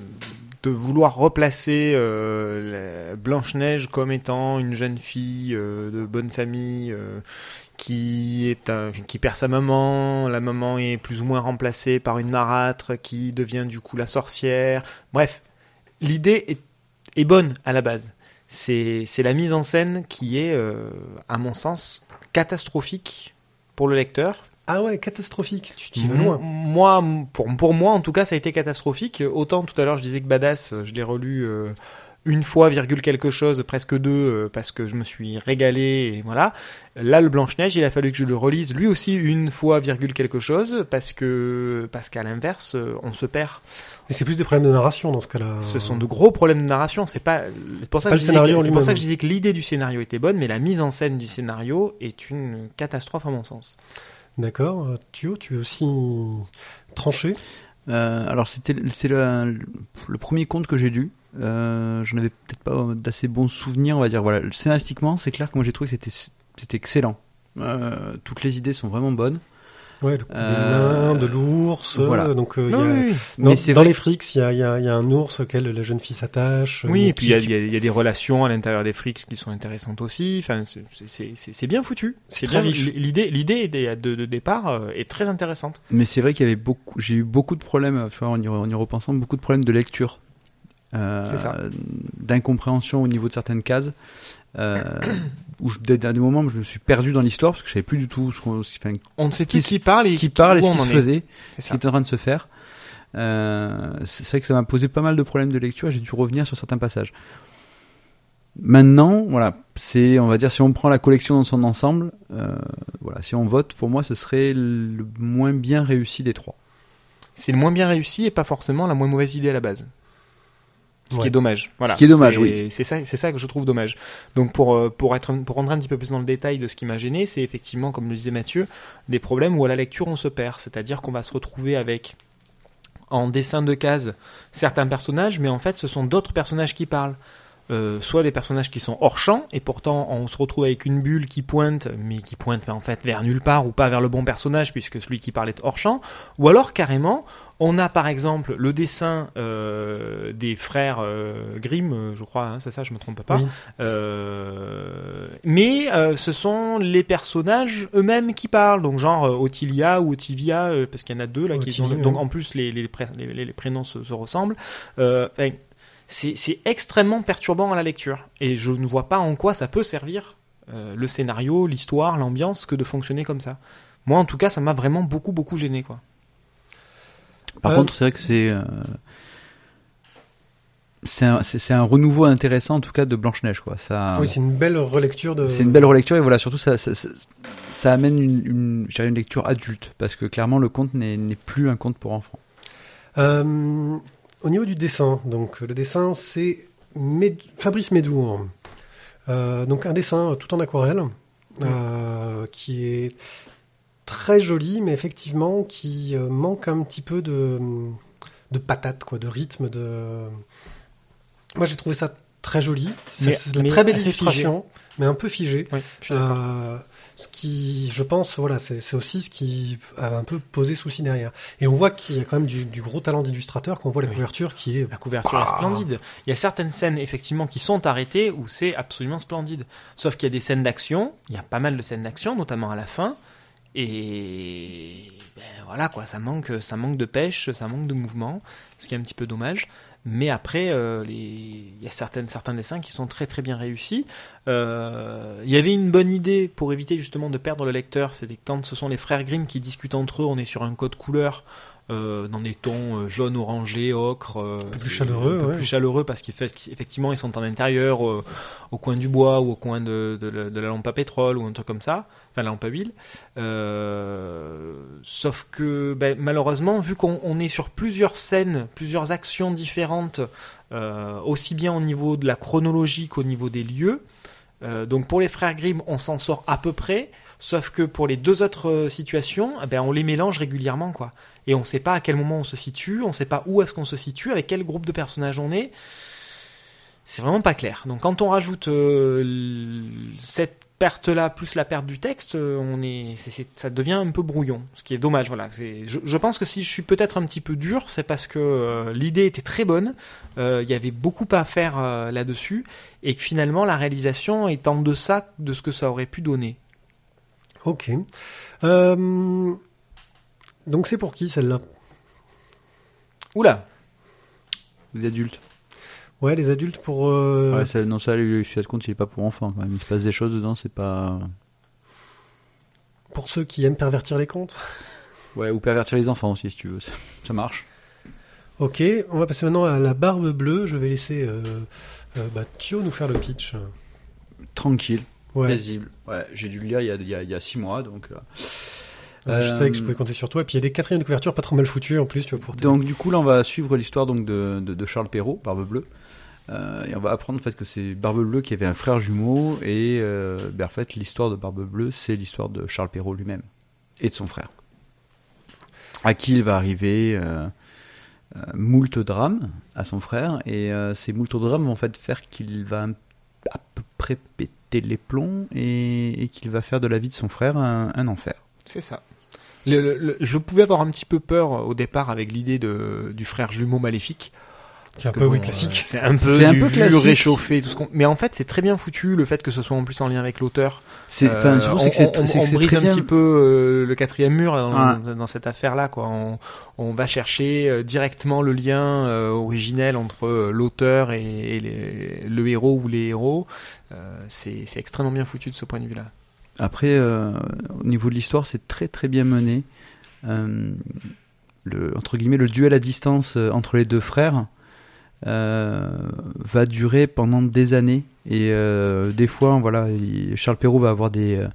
de vouloir replacer euh, Blanche Neige comme étant une jeune fille euh, de bonne famille euh, qui est un- qui perd sa maman, la maman est plus ou moins remplacée par une marâtre qui devient du coup la sorcière. Bref, l'idée est, est bonne à la base. C'est c'est la mise en scène qui est euh, à mon sens catastrophique pour le lecteur Ah ouais, catastrophique, tu t'y vas loin. Moi, pour, pour moi, en tout cas, ça a été catastrophique. Autant tout à l'heure, je disais que Badass, je l'ai relu euh, une fois, virgule quelque chose, presque deux, euh, parce que je me suis régalé, et voilà. Là, le Blanche-Neige, il a fallu que je le relise lui aussi une fois, virgule quelque chose, parce que, parce qu'à l'inverse, euh, on se perd. Mais c'est plus des problèmes de narration dans ce cas-là. Ce sont de gros problèmes de narration. C'est pas, c'est pour ça pas que le disais scénario que- pour ça que je disais que l'idée du scénario était bonne, mais la mise en scène du scénario est une catastrophe à mon sens. D'accord. Thio, tu es aussi tranché? Euh, alors c'était c'est le, le premier conte que j'ai lu. Euh, J'en avais peut-être pas d'assez bons souvenirs, on va dire. Voilà, scénaristiquement, c'est clair que moi j'ai trouvé que c'était c'était excellent. Euh, toutes les idées sont vraiment bonnes. Ouais, le coup des Euh, nains, de l'ours. voilà. euh, Donc, euh, il y a- Non, oui, oui. dans, les frics, il y a, il y, a, il y a un ours auquel la jeune fille s'attache. Oui, et puis il y, a- qui- y des relations à l'intérieur des frics qui sont intéressantes aussi. Enfin, c'est- bien foutu. C'est bien. L'idée, l'idée de, de, de départ est très intéressante. Mais c'est vrai qu'il y avait beaucoup, j'ai eu beaucoup de problèmes, tu vois, en y, en y repensant, beaucoup de problèmes de lecture. D'incompréhension au niveau de certaines cases, euh, où je, à des moments je me suis perdu dans l'histoire parce que je savais plus du tout ce qu'on, enfin, On ne sait Qui plus qui parle et qui parle et ce qui se faisait, C'est ce qui est en train de se faire. Euh, c'est vrai que ça m'a posé pas mal de problèmes de lecture. et J'ai dû revenir sur certains passages. Maintenant, voilà, c'est, on va dire, si on prend la collection dans son ensemble, euh, voilà, si on vote, pour moi, ce serait le moins bien réussi des trois. C'est le moins bien réussi et pas forcément la moins mauvaise idée à la base. Ce qui est dommage. Voilà. Ce qui est dommage, C'est- oui. C'est ça, c'est ça que je trouve dommage. Donc pour euh, pour être pour rentrer un petit peu plus dans le détail de ce qui m'a gêné, c'est effectivement, comme le disait Mathieu, des problèmes où à la lecture on se perd. C'est-à-dire qu'on va se retrouver avec en dessin de case certains personnages, mais en fait ce sont d'autres personnages qui parlent. Euh, soit des personnages qui sont hors champ et pourtant on se retrouve avec une bulle qui pointe, mais qui pointe mais en fait vers nulle part ou pas vers le bon personnage puisque celui qui parle est hors champ, ou alors carrément on a par exemple le dessin euh, des frères euh, Grimm, je crois, hein, c'est ça, je me trompe pas. Oui. Mais ce sont les personnages eux-mêmes qui parlent, donc genre Ottilia ou Ottivia, euh, parce qu'il y en a deux là qui sont, donc en plus les les, pré- les, les- les prénoms se, se ressemblent. Enfin, c'est extrêmement perturbant à la lecture et je ne vois pas en quoi ça peut servir euh, le scénario, l'histoire, l'ambiance que de fonctionner comme ça. Moi en tout cas ça m'a vraiment beaucoup beaucoup gêné quoi. Par Euh, contre, c'est vrai que c'est euh, c'est un, c'est- un renouveau intéressant en tout cas de Blanche Neige quoi. Ça, Oui, c'est une belle relecture de. c'est une belle relecture et voilà surtout ça ça, ça, ça amène une, une, lecture adulte parce que clairement le conte n'est n'est plus un conte pour enfants. Euh, au niveau du dessin, donc le dessin c'est Med- Fabrice Médour. Euh, donc un dessin tout en aquarelle euh, qui est très joli, mais effectivement qui euh, manque un petit peu de de patate, quoi, de rythme, de. Moi j'ai trouvé ça très joli. C'est mais très belle illustration, mais un peu figé. D'accord. Euh, ce qui, je pense, voilà, c'est aussi ce qui a un peu posé souci derrière. Et on voit qu'il y a quand même du, du gros talent d'illustrateur, qu'on voit la Oui. couverture qui est. La couverture est Bah. splendide. Il y a certaines scènes effectivement qui sont arrêtées où c'est absolument splendide. Sauf qu'il y a des scènes d'action, il y a pas mal de scènes d'action, notamment à la fin, et ben voilà quoi, ça manque, ça manque de pêche, ça manque de mouvement, ce qui est un petit peu dommage. Mais après, euh, il y a certains dessins qui sont très très bien réussis. Euh, il y avait une bonne idée pour éviter justement de perdre le lecteur, c'est que quand ce sont les frères Grimm qui discutent entre eux, on est sur un code couleur. Euh, dans des tons euh, jaune, orangé, ocre, euh, peu plus chaleureux, un peu ouais. plus chaleureux parce qu'effectivement ils sont en intérieur, euh, au coin du bois ou au coin de, de, la- de la lampe à pétrole ou un truc comme ça, enfin la lampe à huile. Euh, sauf que ben, malheureusement, vu qu'on on est sur plusieurs scènes, plusieurs actions différentes, euh, aussi bien au niveau de la chronologie qu'au niveau des lieux, donc pour les frères Grimm, on s'en sort à peu près, sauf que pour les deux autres euh, situations, eh ben on les mélange régulièrement quoi. Et on sait pas à quel moment on se situe, on sait pas où est-ce qu'on se situe, avec quel groupe de personnages on est. C'est vraiment pas clair. Donc quand on rajoute euh, cette perte là plus la perte du texte, euh, on est, ça devient un peu brouillon, ce qui est dommage. Voilà, je, pense que si je suis peut-être un petit peu dur, c'est parce que l'idée était très bonne, il y avait beaucoup à faire là-dessus, et que finalement la réalisation est en deçà de ce que ça aurait pu donner. Ok. Euh, donc c'est pour qui celle-là? Oula, Les adultes. Ouais, les adultes pour. euh, Ouais, ça, non ça le sujet de conte il est pas pour enfants quand même. Il se passe des choses dedans c'est pas. Pour ceux qui aiment pervertir les contes. Ouais ou pervertir les enfants aussi si tu veux. Ça marche. Ok, on va passer maintenant à la barbe bleue. Je vais laisser euh, euh, bah, Thio nous faire le pitch. Tranquille. Ouais. Paisible. Ouais, j'ai dû le lire il y a, il y a, il y a six mois, donc. euh, je savais que je euh, pouvais compter sur toi. Et puis il y a des quatrièmes de couverture pas trop mal foutues en plus, tu vois, pour. Donc du coup là on va suivre l'histoire donc de, de, de Charles Perrault, Barbe Bleue, Euh, et on va apprendre en fait que c'est Barbe Bleue qui avait un frère jumeau et euh, ben, en fait l'histoire de Barbe Bleue c'est l'histoire de Charles Perrault lui-même et de son frère. À qui il va arriver moult drames à son frère et ces moult drames vont en fait faire qu'il va un- à peu près péter les plombs et, qu'il va faire de la vie de son frère un, un enfer. c'est ça. Le- je pouvais avoir un petit peu peur euh, au départ avec l'idée du frère jumeau maléfique. Qui est un peu, oui, classique. euh, C'est un peu, C'est un du peu vu, classique. réchauffé, tout ce qu'on. Mais en fait, c'est très bien foutu le fait que ce soit en plus en lien avec l'auteur. C'est enfin Euh, c'est que c'est on- c'est c'est brise un bien petit peu euh, le quatrième mur là, dans, Ouais. dans cette affaire-là. Quoi. On, on va chercher euh, directement le lien euh, originel entre euh, l'auteur et, et les- le héros ou les héros. Euh, c'est c'est extrêmement bien foutu de ce point de vue-là. Après, euh, au niveau de l'histoire, c'est très très bien mené. Euh, le, entre guillemets, le duel à distance euh, entre les deux frères euh, va durer pendant des années. Et euh, des fois, voilà, il- Charles Perrault va avoir des, euh,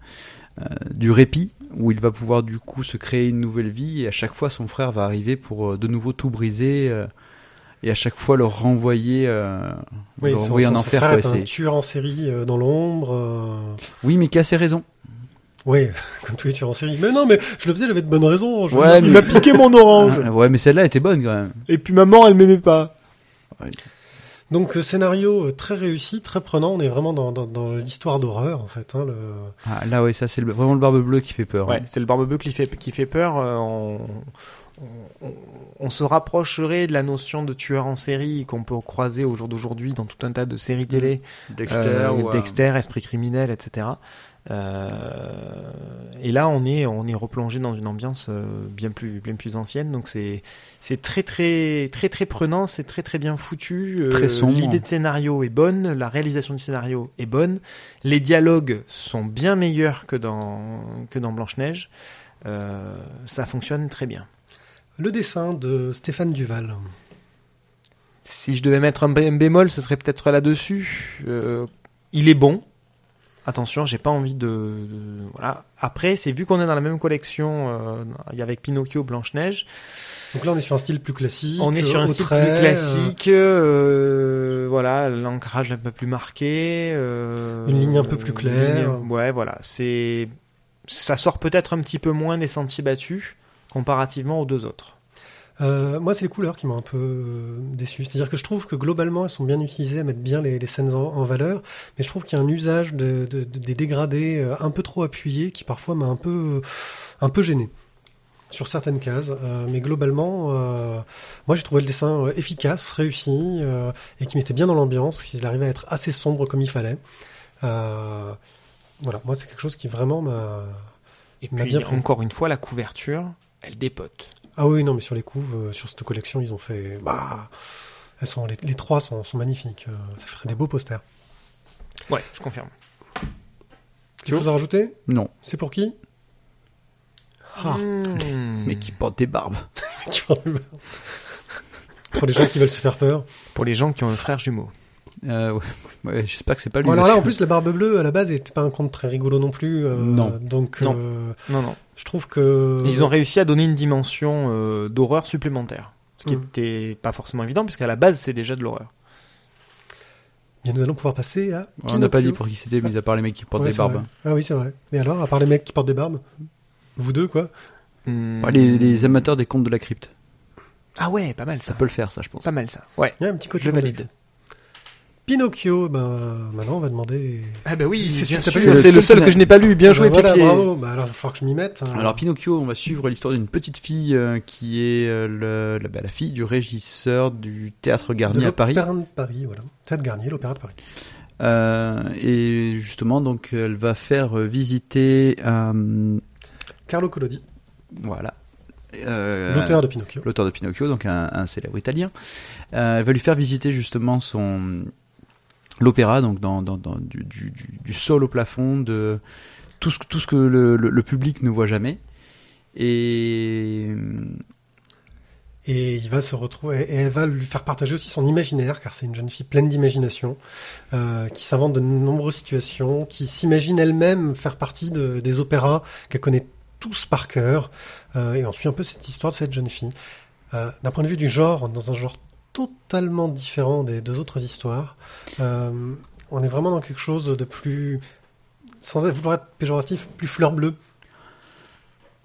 euh, du répit où il va pouvoir du coup se créer une nouvelle vie. Et à chaque fois, son frère va arriver pour euh, de nouveau tout briser. euh, et à chaque fois le renvoyer, euh, Oui, le son- renvoyer en son enfer. frère est un tueur en série euh, dans l'ombre. euh, Oui, mais qui a ses raisons. Oui, comme tous les tueurs en série. Mais non, mais je le faisais, j'avais de bonnes raisons. Je Ouais, mais- Il m'a piqué mon orange. Ouais, mais celle-là était bonne quand même. Et puis maman, elle m'aimait pas. Donc euh, scénario euh, très réussi, très prenant. On est vraiment dans, dans, dans l'histoire d'horreur en fait. Hein, le... Ah, là, ouais, ça, c'est le- vraiment le barbe bleue qui fait peur. Ouais, hein. c'est le barbe bleue qui fait, qui fait peur. euh, on, on- on se rapprocherait de la notion de tueur en série qu'on peut croiser au jour d'aujourd'hui dans tout un tas de séries télé. Dexter, Euh, ou, Dexter, Esprit criminel, etc. Euh, et là, on est, on est replongé dans une ambiance euh, bien plus, bien plus ancienne. Donc c'est, c'est très, très, très, très prenant. C'est très, très bien foutu. Euh, Très sombre. L'idée de scénario est bonne. La réalisation du scénario est bonne. Les dialogues sont bien meilleurs que dans, que dans Blanche Neige. Euh, ça fonctionne très bien. le dessin de Stéphane Duval. Si je devais mettre un bé- un bémol, ce serait peut-être là-dessus. Euh, il est bon. Attention, j'ai pas envie de, de- voilà. Après, c'est vu qu'on est dans la même collection, euh, il y a avec Pinocchio, Blanche Neige. Donc là, on est sur un style plus classique. On est sur un au style trait, plus classique, euh, voilà, l'ancrage un peu plus marqué, euh, Une ligne un peu plus claire. ligne- ouais, voilà, c'est, ça sort peut-être un petit peu moins des sentiers battus comparativement aux deux autres. Euh, moi, c'est les couleurs qui m'ont un peu euh, déçu. C'est-à-dire que je trouve que globalement, elles sont bien utilisées à mettre bien les, les scènes en, en valeur, mais je trouve qu'il y a un usage de, de- de- des dégradés euh, un peu trop appuyé qui parfois m'a un peu, un peu gêné sur certaines cases. Euh, mais globalement, euh, moi, j'ai trouvé le dessin euh, efficace, réussi, euh, et qui mettait bien dans l'ambiance, qu'il arrivait à être assez sombre comme il fallait. Euh, voilà, moi, c'est quelque chose qui vraiment m'a... Et puis, bien encore une fois, la couverture, elle dépote. Ah oui, non, mais sur les couves, euh, sur cette collection, ils ont fait. Bah, elles sont les, les trois sont, sont magnifiques. euh, ça ferait des beaux posters. Ouais, je confirme. Quelque chose à rajouter? Non, C'est pour qui? Ah, Hmm. mais qui porte des barbes. qui. Pour les gens qui veulent se faire peur. Pour les gens qui ont un frère jumeau. Euh, ouais, ouais, j'espère que c'est pas lui. Bon, alors là, en plus, la barbe bleue, à la base, était pas un conte très rigolo non plus. euh, Non. Donc, Non. euh, Non, non. je trouve que. Ils ont réussi à donner une dimension euh, d'horreur supplémentaire. Ce qui n'était pas forcément évident, puisqu'à la base, c'est déjà de l'horreur. Bien, nous allons pouvoir passer à. on n'a pas dit pour qui c'était, mis à part les mecs qui portent Ouais, des barbes. vrai. Ah oui, c'est vrai. Mais alors, à part les mecs qui portent des barbes, vous deux, quoi Hmm. Les, les amateurs des contes de la crypte. Ah ouais, pas mal Ça ça. peut le faire, ça, je pense. Pas mal ça. Ouais. Il y a un petit côté. Je valide. Pinocchio, ben, maintenant, on va demander. Ah bah oui, C'est bien sûr, sûr, c'est le seul que je n'ai pas lu. Bien Ah joué, bah voilà, bravo. Bah alors, il va falloir que je m'y mette. hein. Alors Pinocchio, on va suivre l'histoire d'une petite fille euh, qui est euh, le, la, bah, la fille du régisseur du théâtre de Garnier à Paris. l'Opéra de Paris, voilà. Théâtre Garnier, l'Opéra de Paris. Euh, et justement, donc, elle va faire visiter, euh, Carlo Collodi, voilà, euh, l'auteur de Pinocchio. l'auteur de Pinocchio, donc un, un célèbre italien. Euh, elle va lui faire visiter justement son l'opéra, donc dans, du, sol au plafond, de tout ce, que le, public ne voit jamais. Et il va se retrouver, et elle va lui faire partager aussi son imaginaire, car c'est une jeune fille pleine d'imagination, euh, qui s'invente de nombreuses situations, qui s'imagine elle-même faire partie de, des opéras qu'elle connaît tous par cœur. Euh, et on suit un peu cette histoire de cette jeune fille. Euh, D'un point de vue du genre, dans un genre totalement différent des deux autres histoires, euh, on est vraiment dans quelque chose de plus, sans vouloir être péjoratif, plus fleur bleue.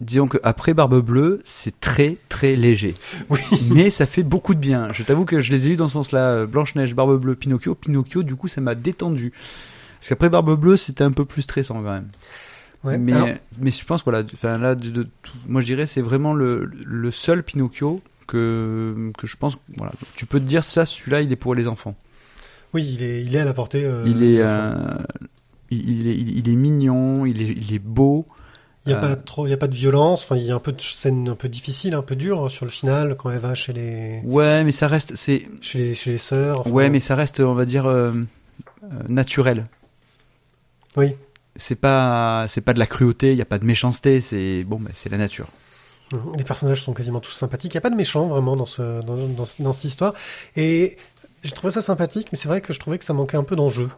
disons que après Barbe Bleue, c'est très très léger. Oui. Mais ça fait beaucoup de bien. Je t'avoue que je les ai lus dans ce sens-là. Blanche-Neige, Barbe Bleue, Pinocchio. Pinocchio, du coup, ça m'a détendu. Parce qu'après Barbe Bleue, c'était un peu plus stressant quand même. Ouais. mais, Alors, mais je pense, voilà, enfin là, de, de tout- moi je dirais, c'est vraiment le, le seul Pinocchio que, que je pense, voilà, tu peux te dire ça, celui-là, il est pour les enfants. oui, il est, il est à la portée. euh, il des est, euh, il, il est, il, il est mignon, il est, il est beau. Il y a Euh, pas trop, il y a pas de violence. Enfin, il y a un peu de scènes un peu difficiles, un peu dures sur le final quand elle va chez les, Ouais, mais ça reste, c'est, chez les, chez les sœurs. enfin, ouais, mais ça reste, on va dire, euh, euh, naturel. Oui. C'est pas, c'est pas de la cruauté, il y a pas de méchanceté, c'est bon, bah, c'est la nature. Mhm. Les personnages sont quasiment tous sympathiques. Il y a pas de méchants vraiment dans ce, dans, dans, dans cette histoire. Et j'ai trouvé ça sympathique, mais c'est vrai que je trouvais que ça manquait un peu d'enjeu.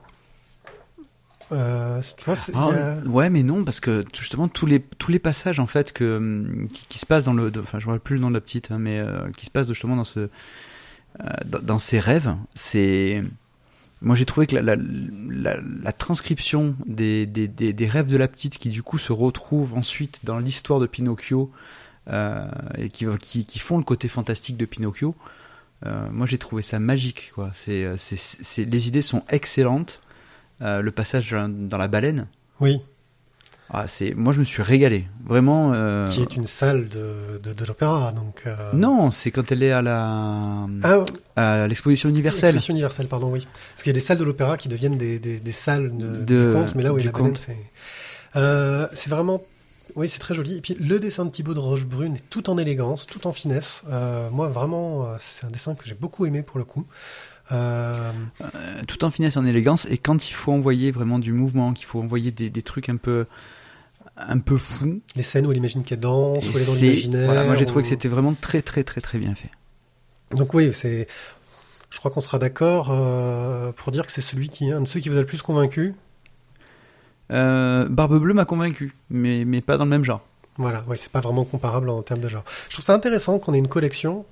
Euh, tu vois, a- Ouais, mais non, parce que justement tous les tous les passages en fait que hum, qui, qui se passent dans le, de- enfin je vois plus le nom de la petite, hein, mais euh, qui se passent justement dans ce euh, dans, dans ces rêves, c'est moi j'ai trouvé que la, la, la, la transcription des, des, des, des rêves de la petite qui du coup se retrouvent ensuite dans l'histoire de Pinocchio euh, et qui, qui qui font le côté fantastique de Pinocchio. Euh, moi, j'ai trouvé ça magique, quoi. C'est, euh, c'est, les idées sont excellentes. Euh, le passage dans, la baleine, Oui, ah, c'est, moi, je me suis régalé. Vraiment. euh, qui est une salle de, de, de l'opéra, donc. euh, Non, c'est quand elle est à la, Ah, à l'exposition universelle. Exposition universelle, pardon, oui. Parce qu'il y a des salles de l'opéra qui deviennent des, des, des salles de, De- du conte, mais là où a la c'est... Euh, c'est vraiment... Oui, c'est très joli. Et puis le dessin de Thibaut de Rochebrune est tout en élégance, tout en finesse. Euh, moi, vraiment, euh, c'est un dessin que j'ai beaucoup aimé pour le coup. Euh, Euh, tout en finesse, en élégance. Et quand il faut envoyer vraiment du mouvement, qu'il faut envoyer des, des trucs un peu, un peu fous. les scènes où elle imagine qu'elle danse, où elle est dans l'imaginaire. voilà, moi, j'ai trouvé que c'était vraiment très, très, très, très bien fait. Donc oui, c'est... Je crois qu'on sera d'accord pour dire que c'est celui qui, un de ceux qui vous a le plus convaincu. Euh, Barbe Bleue m'a convaincu, mais, mais pas dans le même genre. Voilà, ouais, c'est pas vraiment comparable en termes de genre. Je trouve ça intéressant qu'on ait une collection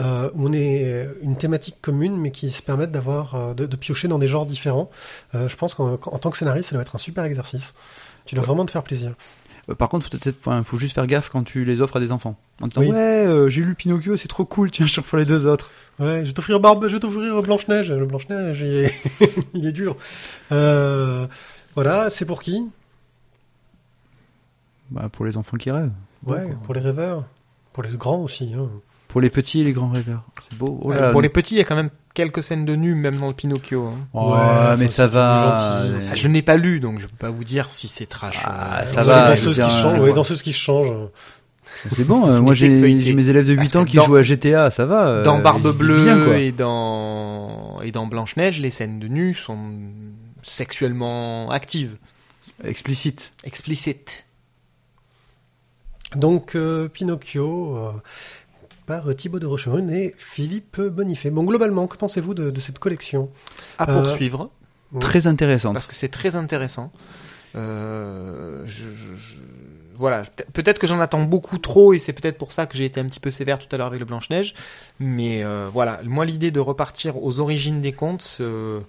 euh, où on ait une thématique commune, mais qui se permettent d'avoir euh, de, de piocher dans des genres différents. Euh, je pense qu'en tant que scénariste, ça doit être un super exercice. Tu dois vraiment te faire plaisir. Par contre, faut, enfin, faut juste faire gaffe quand tu les offres à des enfants. En disant, Oui. ouais, euh, j'ai lu Pinocchio, c'est trop cool, tiens, je te les deux autres. Ouais, je vais t'offrir Barbe, je vais t'offrir Blanche Neige. Le Blanche Neige, il est, il est dur. Euh, voilà, c'est pour qui? Bah, pour les enfants qui rêvent. Ouais, Bon, pour les rêveurs, pour les grands aussi. Hein. Pour les petits et les grands rêveurs. C'est beau. Oh là Euh, là, pour les petits, il y a quand même quelques scènes de nu, même dans le Pinocchio. hein. Oh, Ouais, mais ça, va. gentil. Ah, je n'ai pas lu, donc je peux pas vous dire si c'est trash. Ah, euh, ça Vous va, je danseuses qui dire, changent, c'est ouais, quoi danseuses qui changent. C'est bon. euh, moi, j'ai mes élèves de 8 Parce ans qui dans- jouent à GTA, ça va. euh, Dans Barbe Bleue bien, et dans et dans Blanche Neige, les scènes de nu sont sexuellement actives, Explicite. explicites. Donc euh, Pinocchio euh, par Thibaut de Rochebrune et Philippe Bonifay. Bon, globalement, que pensez-vous de, de cette collection À Euh, poursuivre. Très intéressante. parce que c'est très intéressant. Euh, je, je- je- voilà, Pe- peut-être que j'en attends beaucoup trop et c'est peut-être pour ça que j'ai été un petit peu sévère tout à l'heure avec le Blanche Neige. Mais euh, voilà, moi l'idée de repartir aux origines des contes, euh,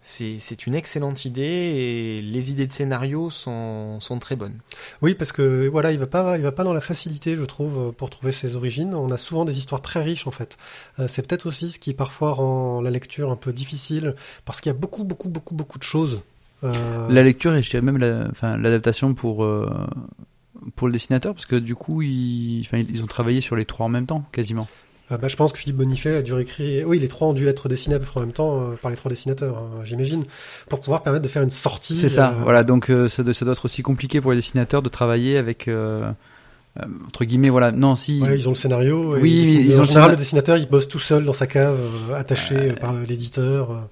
c'est une excellente idée et les idées de scénario sont, sont très bonnes. Oui, parce que voilà, il va pas, il va pas dans la facilité, je trouve, pour trouver ses origines. On a souvent des histoires très riches, en fait. Euh, c'est peut-être aussi ce qui parfois rend la lecture un peu difficile, parce qu'il y a beaucoup, beaucoup, beaucoup, beaucoup de choses. Euh, La lecture et je dirais même la- enfin, l'adaptation pour euh, pour le dessinateur parce que du coup ils, enfin, ils ont travaillé sur les trois en même temps quasiment. Euh, bah, je pense que Philippe Bonifay a dû réécrire. Oui, les trois ont dû être dessinés à peu près en même temps euh, par les trois dessinateurs, hein, j'imagine, pour pouvoir permettre de faire une sortie. C'est ça. euh, Voilà donc euh, ça, doit, ça doit être aussi compliqué pour les dessinateurs de travailler avec entre guillemets voilà non si Ouais, ils ont le scénario. et Oui, ils en ont général, le dessinateur, il bosse tout seul dans sa cave, euh, attaché par l'éditeur.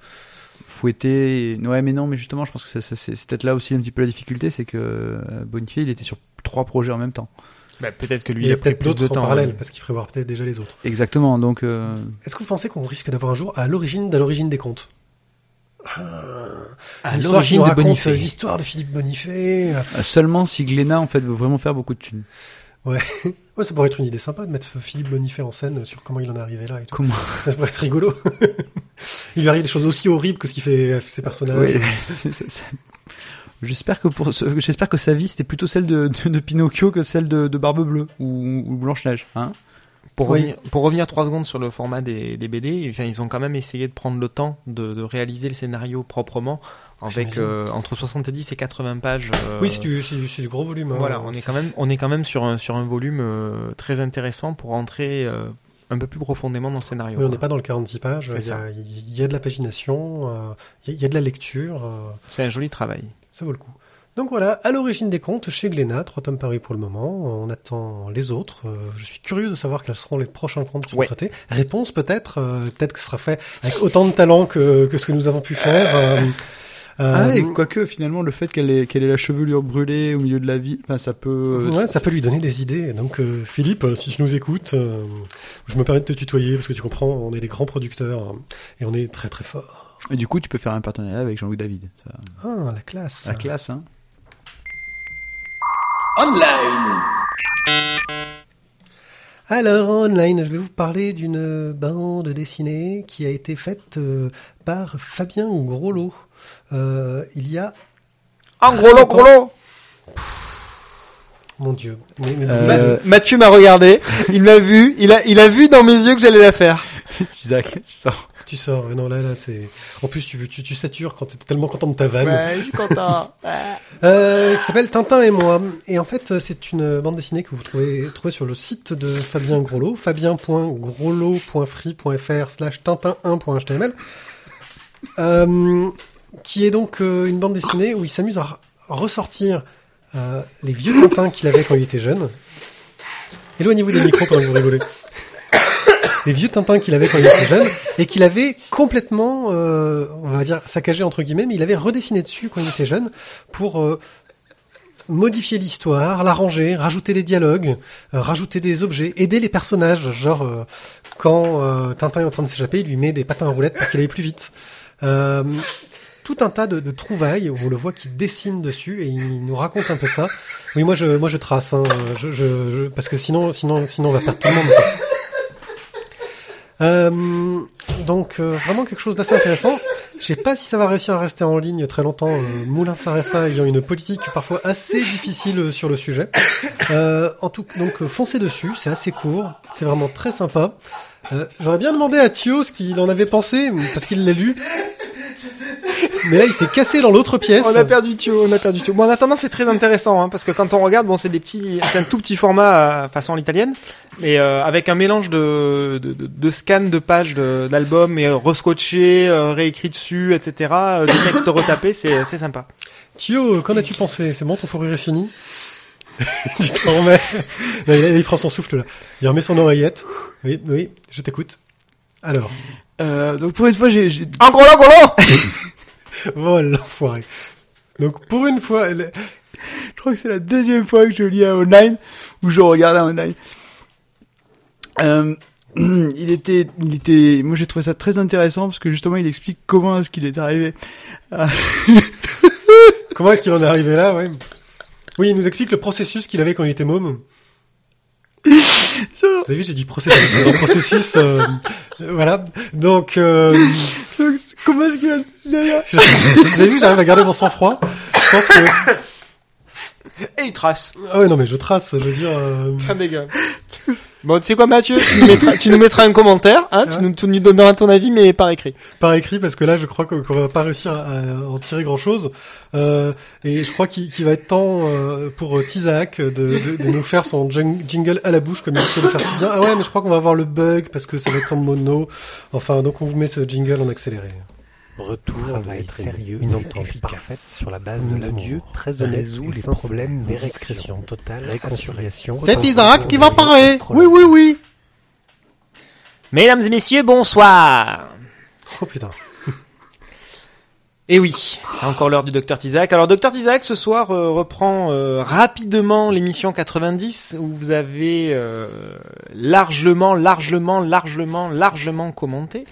fouetté et- ouais mais non mais justement je pense que c'est peut-être là aussi un petit peu la difficulté c'est que Bonifié il était sur trois projets en même temps. Bah, peut-être que lui Il il y a a pris peut-être plus de d'autres en temps. parallèle, ouais. parce qu'il prévoit peut-être déjà les autres. Exactement donc euh, Est-ce que vous pensez qu'on risque d'avoir un jour à l'origine, à l'origine des contes? À l'origine de Bonifay. l'histoire de Philippe Bonifay. euh, seulement si Glénat en fait veut vraiment faire beaucoup de thunes. Ouais, ça pourrait être une idée sympa de mettre Philippe Bonifay en scène sur comment il en est arrivé là et tout. Comment? Ça pourrait être rigolo. il lui arrive des choses aussi horribles que ce qu'il fait euh, ses personnages. Ouais, c'est- c'est- c'est- J'espère que pour ce- j'espère que sa vie c'était plutôt celle de, de, de Pinocchio que celle de, de Barbe Bleue ou, ou Blanche Neige. Hein Pour, Oui. revenir, pour revenir trois secondes sur le format des, des BD, enfin, ils ont quand même essayé de prendre le temps de, de réaliser le scénario proprement, avec euh, entre 70 et 80 pages. euh, Oui, c'est du, c'est du, c'est du gros volume. hein. Voilà, on est quand même, on est quand même sur un sur un volume euh, très intéressant pour entrer euh, un peu plus profondément dans le scénario. Oui, on n'est pas dans le 46 pages. C'est Il y, a, il y a de la pagination, euh, il y a- il y a de la lecture. euh, C'est un joli travail. Ça vaut le coup. Donc voilà, à l'origine des contes, chez Glénat, trois tomes paris pour le moment. On attend les autres. Euh, je suis curieux de savoir quels seront les prochains contes qui seront Ouais. traités. Réponse peut-être, euh, peut-être que ce sera fait avec autant de talent que, que ce que nous avons pu faire. Euh, Ah, euh, et quoique finalement le fait qu'elle ait, qu'elle ait la chevelure brûlée au milieu de la ville, enfin ça peut. ouais, ça peut lui donner des idées. Donc euh, Philippe, si je nous écoute, euh, je me permets de te tutoyer parce que tu comprends, on est des grands producteurs et on est très très forts. Et du coup tu peux faire un partenariat avec Jean-Luc David. Ça... Ah, la classe. La classe hein. Alors, online, je vais vous parler d'une bande dessinée qui a été faite euh, par Fabien Groslo. Euh, il y a... En gros lot, gros lot. Mon Dieu. Mais, mais- Euh, Mathieu m'a regardé, il m'a vu, il a il a vu dans mes yeux que j'allais la faire. Isaac, tu sors. Tu sors, non là, là, c'est. En plus, tu, tu, tu satures quand t'es tellement content de ta vanne. Ouais, je suis content. Euh, qui s'appelle Tintin et moi. Et en fait, c'est une bande dessinée que vous trouvez, trouvez sur le site de Fabien Groslo, fabien.groslo.free.fr slash tintin1.html, euh, qui est donc euh, une bande dessinée où il s'amuse à ressortir euh, les vieux Tintins qu'il avait quand il était jeune. Éloignez-vous des micros pendant que vous rigolez. Les vieux Tintins qu'il avait quand il était jeune et qu'il avait complètement, euh, on va dire, saccagé entre guillemets, mais il avait redessiné dessus quand il était jeune pour euh, modifier l'histoire, l'arranger, rajouter des dialogues, euh, rajouter des objets, aider les personnages. Genre, euh, quand euh, Tintin est en train de s'échapper, il lui met des patins à roulettes pour qu'il aille plus vite. Euh, tout un tas de, de trouvailles on le voit qui dessine dessus et il nous raconte un peu ça. Oui, moi je, moi je trace, hein, je, je, je- parce que sinon, sinon, sinon on va perdre tout le monde. Euh, donc euh, vraiment quelque chose d'assez intéressant. Je sais pas si ça va réussir à rester en ligne très longtemps. Euh, Moulin Saressa ayant une politique parfois assez difficile euh, sur le sujet. Euh, en tout donc foncez dessus, c'est assez court, c'est vraiment très sympa. J'aurais bien demandé à Thio ce qu'il en avait pensé parce qu'il l'a lu. Mais là, il s'est cassé dans l'autre pièce. On a perdu Thio, on a perdu Thio. Bon, en attendant, c'est très intéressant, hein, parce que quand on regarde, bon, c'est des petits, c'est un tout petit format euh, façon l'italienne, mais euh, avec un mélange de de, de, de scans de pages de- d'albums, mais rescotchés, euh, réécrits dessus, etc. euh, des textes retapés, c'est c'est sympa. Thio, qu'en as-tu pensé? C'est bon, ton fourrure est fini? Tu t'en remets? Non, il, il prend son souffle là. Il remet son oreillette. Oui, oui, je t'écoute. Alors, Euh, donc pour une fois, j'ai, j'ai- En gros, là, gros, oh l'enfoiré. Donc pour une fois, je crois que c'est la deuxième fois que je lis un online ou je regarde un online. Euh, il était, il était, moi j'ai trouvé ça très intéressant parce que justement il explique comment est-ce qu'il est arrivé. à- comment est-ce qu'il en est arrivé là ouais. Oui, il nous explique le processus qu'il avait quand il était môme. Vous avez vu, j'ai dit processus. un processus, euh, voilà. Donc, euh, comment est-ce qu'il a, je- vous avez vu, j'arrive à garder mon sang-froid. Je pense que, Et il trace. ah ouais, non mais je trace, je veux dire. euh, des gars. Bon, tu sais quoi, Mathieu? Tu nous, mettras, tu nous mettras un commentaire, hein, tu, nous, tu nous donneras ton avis, mais par écrit. par écrit parce que là je crois qu'on va pas réussir à, en tirer grand chose euh, et je crois qu'il qu'il va être temps euh, pour Tizak de, de, de nous faire son jing- jingle à la bouche comme il sait le faire si bien. Ah ouais mais je crois qu'on va avoir le bug parce que ça va être en mono. Enfin donc on vous met ce jingle en accéléré Retour Travail d'être sérieux, une une entente parfaite sur la base de. Dieu, très honnête, résout les problèmes des discrétion. totale, réconciliation. c'est Isaac qui va parler. oui oui oui. Mesdames et messieurs, bonsoir. Oh putain. Et oui, c'est encore l'heure du Docteur Tizak. Alors Docteur Tizak ce soir euh, reprend euh, rapidement l'émission 90 où vous avez euh, largement, largement, largement, largement commenté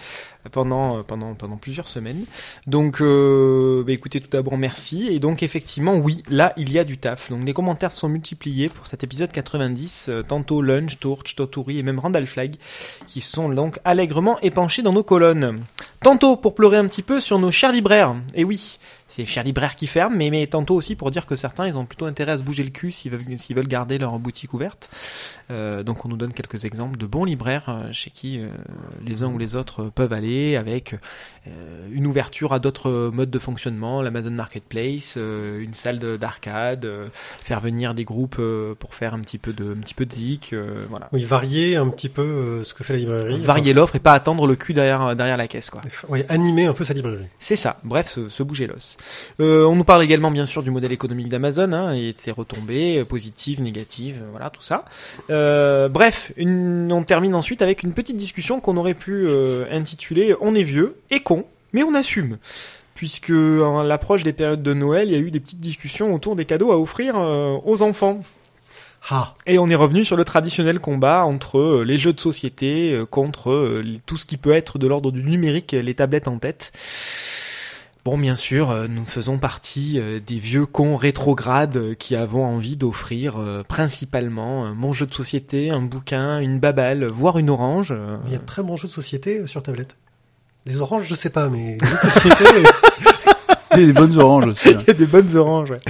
pendant pendant pendant plusieurs semaines. Donc euh, bah, écoutez tout d'abord merci et donc effectivement oui, là il y a du taf. Donc les commentaires sont multipliés pour cet épisode 90, euh, tantôt Lunch, Torch, Toturi et même Randall Flag qui sont donc allègrement épanchés dans nos colonnes. Tantôt pour pleurer un petit peu sur nos chers libraires. Et oui, c'est les chers libraires qui ferment, mais, mais tantôt aussi pour dire que certains, ils ont plutôt intérêt à se bouger le cul s'ils veulent, s'ils veulent garder leur boutique ouverte. Euh, donc on nous donne quelques exemples de bons libraires euh, chez qui euh, les uns ou les autres peuvent aller avec euh, une ouverture à d'autres modes de fonctionnement, l'Amazon Marketplace, une salle de- d'arcade, faire venir des groupes pour faire un petit peu de, un petit peu de zik, voilà. oui varier un petit peu ce que fait la librairie Varier l'offre et pas attendre le cul derrière, derrière la caisse, quoi. Oui animer un peu sa librairie C'est ça, bref, se, se bouger l'os. Euh, on nous parle également bien sûr du modèle économique d'Amazon hein, et de ses retombées euh, positives, négatives, euh, voilà tout ça. Euh, bref, une- on termine ensuite avec une petite discussion qu'on aurait pu euh, intituler "On est vieux et con, mais on assume". Puisque à l'approche des périodes de Noël, il y a eu des petites discussions autour des cadeaux à offrir euh, aux enfants. ah Et on est revenu sur le traditionnel combat entre les jeux de société contre tout ce qui peut être de l'ordre du numérique, les tablettes en tête. Bon, bien sûr, euh, nous faisons partie euh, des vieux cons rétrogrades euh, qui avons envie d'offrir principalement un bon jeu de société, un bouquin, une babale, voire une orange. il y a de très bons jeux de société sur tablette les oranges je sais pas mais les jeux de société Il y a des bonnes oranges aussi. hein. Il y a des bonnes oranges. ouais.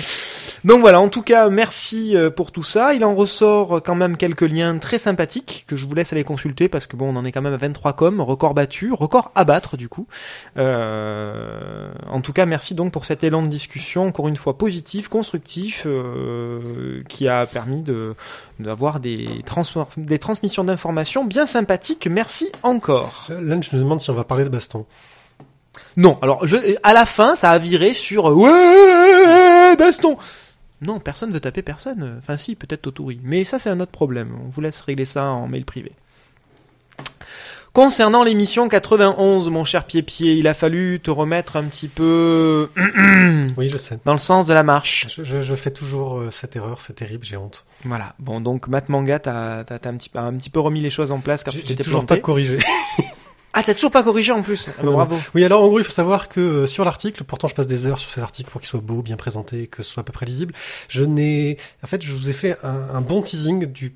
Donc voilà, en tout cas, merci euh, pour tout ça. Il en ressort quand même quelques liens très sympathiques que je vous laisse aller consulter parce que bon, on en est quand même à 23 com, record battu, record à battre du coup. Euh, en tout cas, merci donc pour cet élan de discussion, encore une fois positif, constructif, euh, qui a permis de d'avoir des, transfor- des transmissions d'informations bien sympathiques. Merci encore. Euh, Lunch nous demande si on va parler de baston. Non, alors je, à la fin, ça a viré sur euh, ouais baston. Non, personne veut taper personne. Enfin, si, peut-être Toturi. Mais ça, c'est un autre problème. On vous laisse régler ça en mail privé. Concernant l'émission 91, mon cher Pied-Pied, il a fallu te remettre un petit peu Oui, je sais. dans le sens de la marche. Je, je, je fais toujours euh, cette erreur, c'est terrible, j'ai honte. Voilà. Bon, donc, Matt Manga, t'as, t'as, t'as un petit, peu- un petit peu remis les choses en place car J'ai tu j'ai t'étais toujours planté. pas corrigé. Ah, t'as toujours pas corrigé en plus. Ah, bah, bravo. Oui, alors en gros, il faut savoir que euh, sur l'article, pourtant je passe des heures sur cet article pour qu'il soit beau, bien présenté, que ce soit à peu près lisible. Je n'ai, en fait, je vous ai fait un, un bon teasing du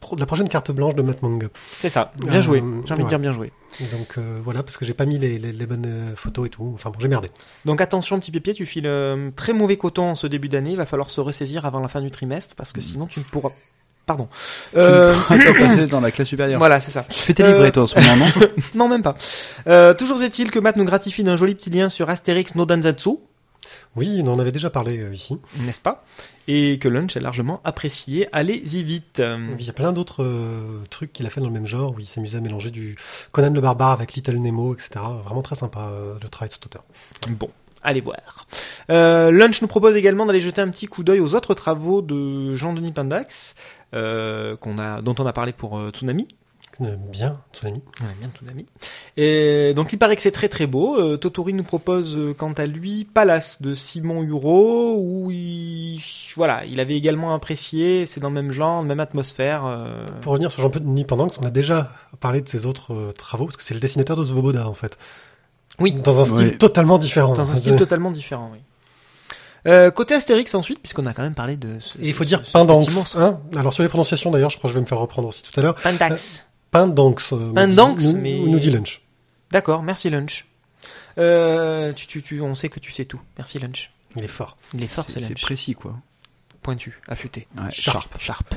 pro- de la prochaine carte blanche de Matt Manga. C'est ça. Bien Euh, joué. J'ai envie de dire bien joué. Donc euh, voilà, parce que j'ai pas mis les, les, les bonnes euh, photos et tout. Enfin bon, j'ai merdé. Donc attention petit pépier, tu files euh, très mauvais coton en ce début d'année, il va falloir se ressaisir avant la fin du trimestre parce que sinon tu ne pourras... Pardon. Euh, passer dans la classe supérieure. voilà, c'est ça. Tu fais tes livrets, Euh, toi, en ce moment, non Non, même pas. Euh, toujours est-il que Matt nous gratifie d'un joli petit lien sur Astérix no Danzatsu, Oui, on en avait déjà parlé euh, ici. n'est-ce pas? Et que Lunch est largement apprécié. Allez-y vite. Euh, Il y a plein d'autres euh, trucs qu'il a fait dans le même genre, où il s'amusait à mélanger du Conan le barbare avec Little Nemo, etc. Vraiment très sympa euh, le travail de cet auteur. Bon, allez voir. Euh, Lunch nous propose également d'aller jeter un petit coup d'œil aux autres travaux de Jean-Denis Pindax, euh, qu'on a, dont on a parlé pour euh, Tsunami. Euh, bien, Tsunami. Bien Tsunami. Et donc il paraît que c'est très très beau. Euh, Totori nous propose euh, quant à lui Palace de Simon Huro, où il, voilà, il avait également apprécié, c'est dans le même genre, même atmosphère. euh, Pour revenir sur Jean-Denis Pendanx, on a déjà parlé de ses autres euh, travaux, parce que c'est le dessinateur de Svoboda, en fait. Oui. Dans un style Oui. totalement différent. dans un style totalement différent, oui. Euh, côté Astérix ensuite, puisqu'on a quand même parlé de ce, Et il faut dire ce Pindanx. Hein Alors sur les prononciations d'ailleurs, je crois que je vais me faire reprendre aussi tout à l'heure. Pindax. Pindanx. euh, nous Pindanx, dit- nous, mais- nous dit Lunch. D'accord, merci Lunch. Euh, tu, tu, tu, on sait que tu sais tout. Merci Lunch. Il est fort. Il est fort, C'est c'est c'est Lunch. précis, quoi. Pointu, affûté. Ouais, Sharp, sharp.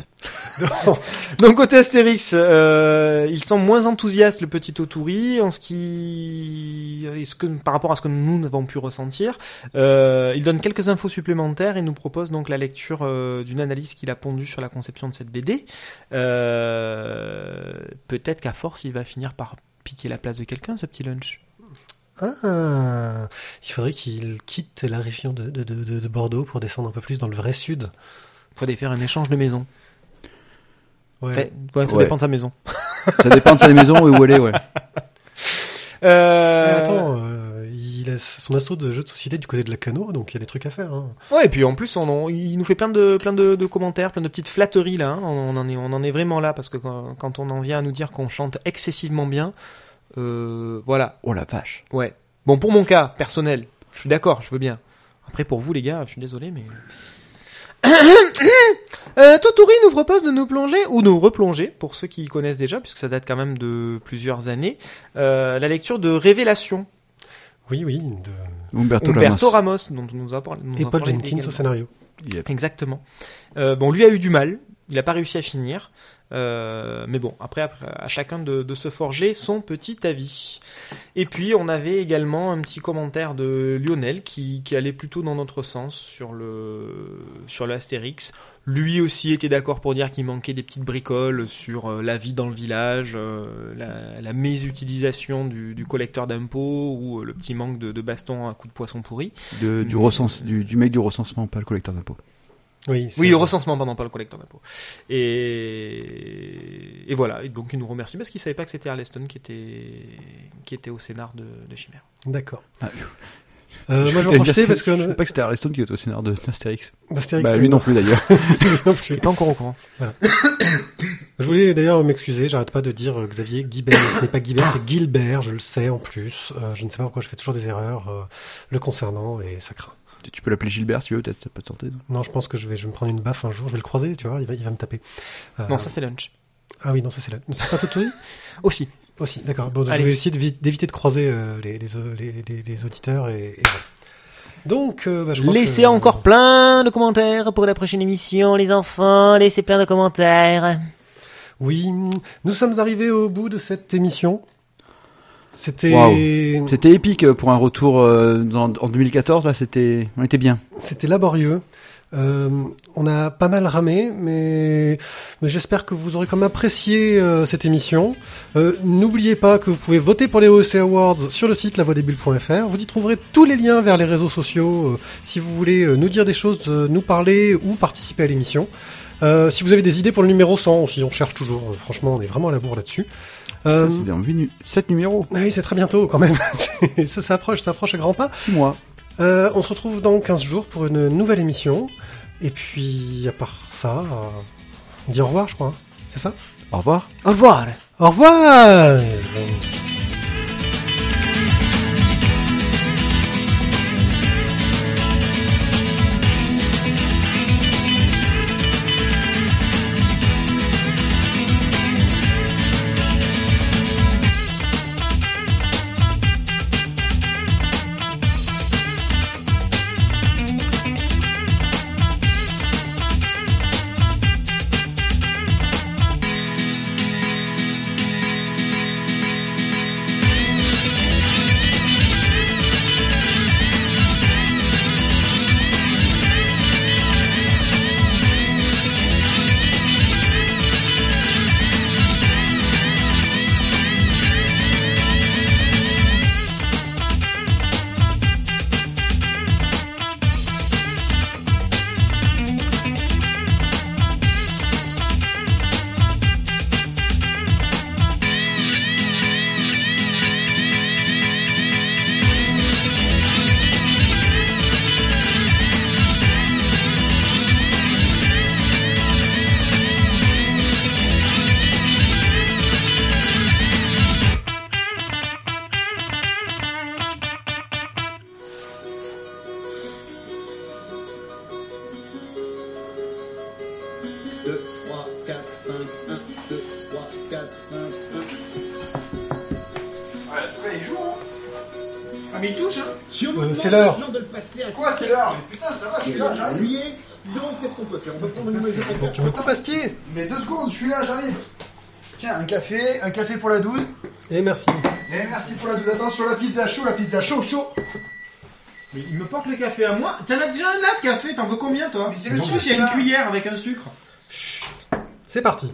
Donc côté Astérix, euh, il semble moins enthousiaste le petit Toturi en ce qui, que par rapport à ce que nous n'avons pu ressentir. Euh, il donne quelques infos supplémentaires et nous propose donc la lecture euh, d'une analyse qu'il a pondue sur la conception de cette BD. Euh, Peut-être qu'à force, il va finir par piquer la place de quelqu'un, ce petit lunch. Ah, il faudrait qu'il quitte la région de, de, de, de Bordeaux pour descendre un peu plus dans le vrai sud. Faudrait faire un échange de maison. Ouais. Ouais, ouais, ça Ouais. dépend de sa maison. Ça dépend de sa maison et où elle est, ouais. Euh... Mais attends, euh, il a son assaut de jeux de société du côté de la Cano, donc il y a des trucs à faire. Hein. Ouais, et puis en plus, on en- il nous fait plein de, plein de, de commentaires, plein de petites flatteries là. hein. On, en est, on en est vraiment là parce que quand, quand on en vient à nous dire qu'on chante excessivement bien, euh, voilà. Oh la vache. Ouais. Bon, pour mon cas personnel, je suis d'accord, je veux bien. Après, pour vous les gars, je suis désolé, mais. Euh, Totori nous propose de nous plonger ou nous replonger pour ceux qui connaissent déjà, puisque ça date quand même de plusieurs années, euh, la lecture de Révélation Oui, oui. De... Umberto, Umberto Ramos. Ramos, dont on nous a parlé. nous Et a Paul parlé Jenkins également. au scénario. Yep. Exactement. Euh, bon, lui a eu du mal. Il n'a pas réussi à finir. Euh, mais bon, après, après, à chacun de, de se forger son petit avis. Et puis, on avait également un petit commentaire de Lionel qui, qui allait plutôt dans notre sens sur le, sur le Astérix. Lui aussi était d'accord pour dire qu'il manquait des petites bricoles sur euh, la vie dans le village, euh, la, la mésutilisation du, du collecteur d'impôts ou le petit manque de, de baston à coup de poisson pourri. De- du, recense, du, du mec du recensement, pas le collecteur d'impôts. Oui, Oui, au recensement, pardon, pas le collecteur d'impôts. Et... et voilà, et donc il nous remercie parce qu'il savait pas que c'était Arleston qui était, qui était au scénar de, de Chimère. D'accord. Ah, Euh, moi, je vais en J'allais dire, profiter parce Je savais que pas que c'était Arleston qui était au scénar de d'Astérix. d'Astérix, Bah, lui non plus d'ailleurs. non plus. Pas encore au courant. Je voulais d'ailleurs m'excuser, j'arrête pas de dire euh, Xavier Guibert, ce n'est pas Guibert, c'est Gilbert, je le sais en plus. Euh, je ne sais pas pourquoi je fais toujours des erreurs euh, le concernant et ça craint. Tu peux l'appeler Gilbert si tu veux, peut-être ça peut te tenter. non? Non, je pense que je vais, je vais me prendre une baffe un jour, je vais le croiser, tu vois, il va, il va me taper. Euh, Non, ça c'est Lunch. Ah oui, non, ça c'est. Mais c'est pas Totori Aussi. Aussi, d'accord. Bon, je vais essayer d'éviter de croiser euh, les, les, les, les, les auditeurs et. Donc, euh, bah, je crois Laissez que- encore plein de commentaires pour la prochaine émission, les enfants. Laissez plein de commentaires. Oui, nous sommes arrivés au bout de cette émission. C'était, épique pour un retour euh, en, en 2014. Là, c'était, on était bien. c'était laborieux. Euh, on a pas mal ramé, mais, mais j'espère que vous aurez quand même apprécié euh, cette émission. Euh, N'oubliez pas que vous pouvez voter pour les OEC Awards sur le site lavoidesbulles.fr. Vous y trouverez tous les liens vers les réseaux sociaux euh, si vous voulez euh, nous dire des choses, euh, nous parler ou participer à l'émission. Euh, si vous avez des idées pour le numéro 100, si on cherche toujours, euh, franchement, on est vraiment à la bourre là-dessus. Euh, Ça, C'est bien vu. 7 numéros. ah oui, c'est très bientôt quand même. Ça s'approche, ça approche à grands pas. 6 mois. Euh, on se retrouve dans 15 jours pour une nouvelle émission. Et puis, à part ça, euh, on dit au revoir, je crois. hein. C'est ça? Au revoir. Au revoir. Au revoir café, un café pour la 12. Et merci. Et merci pour la 12. Attention, la pizza chaud, la pizza chaud, chaud. Mais il me porte le café à moi. T'en as déjà un là de café, t'en veux combien toi? Mais c'est le sucre, il y a une cuillère avec un sucre. C'est parti.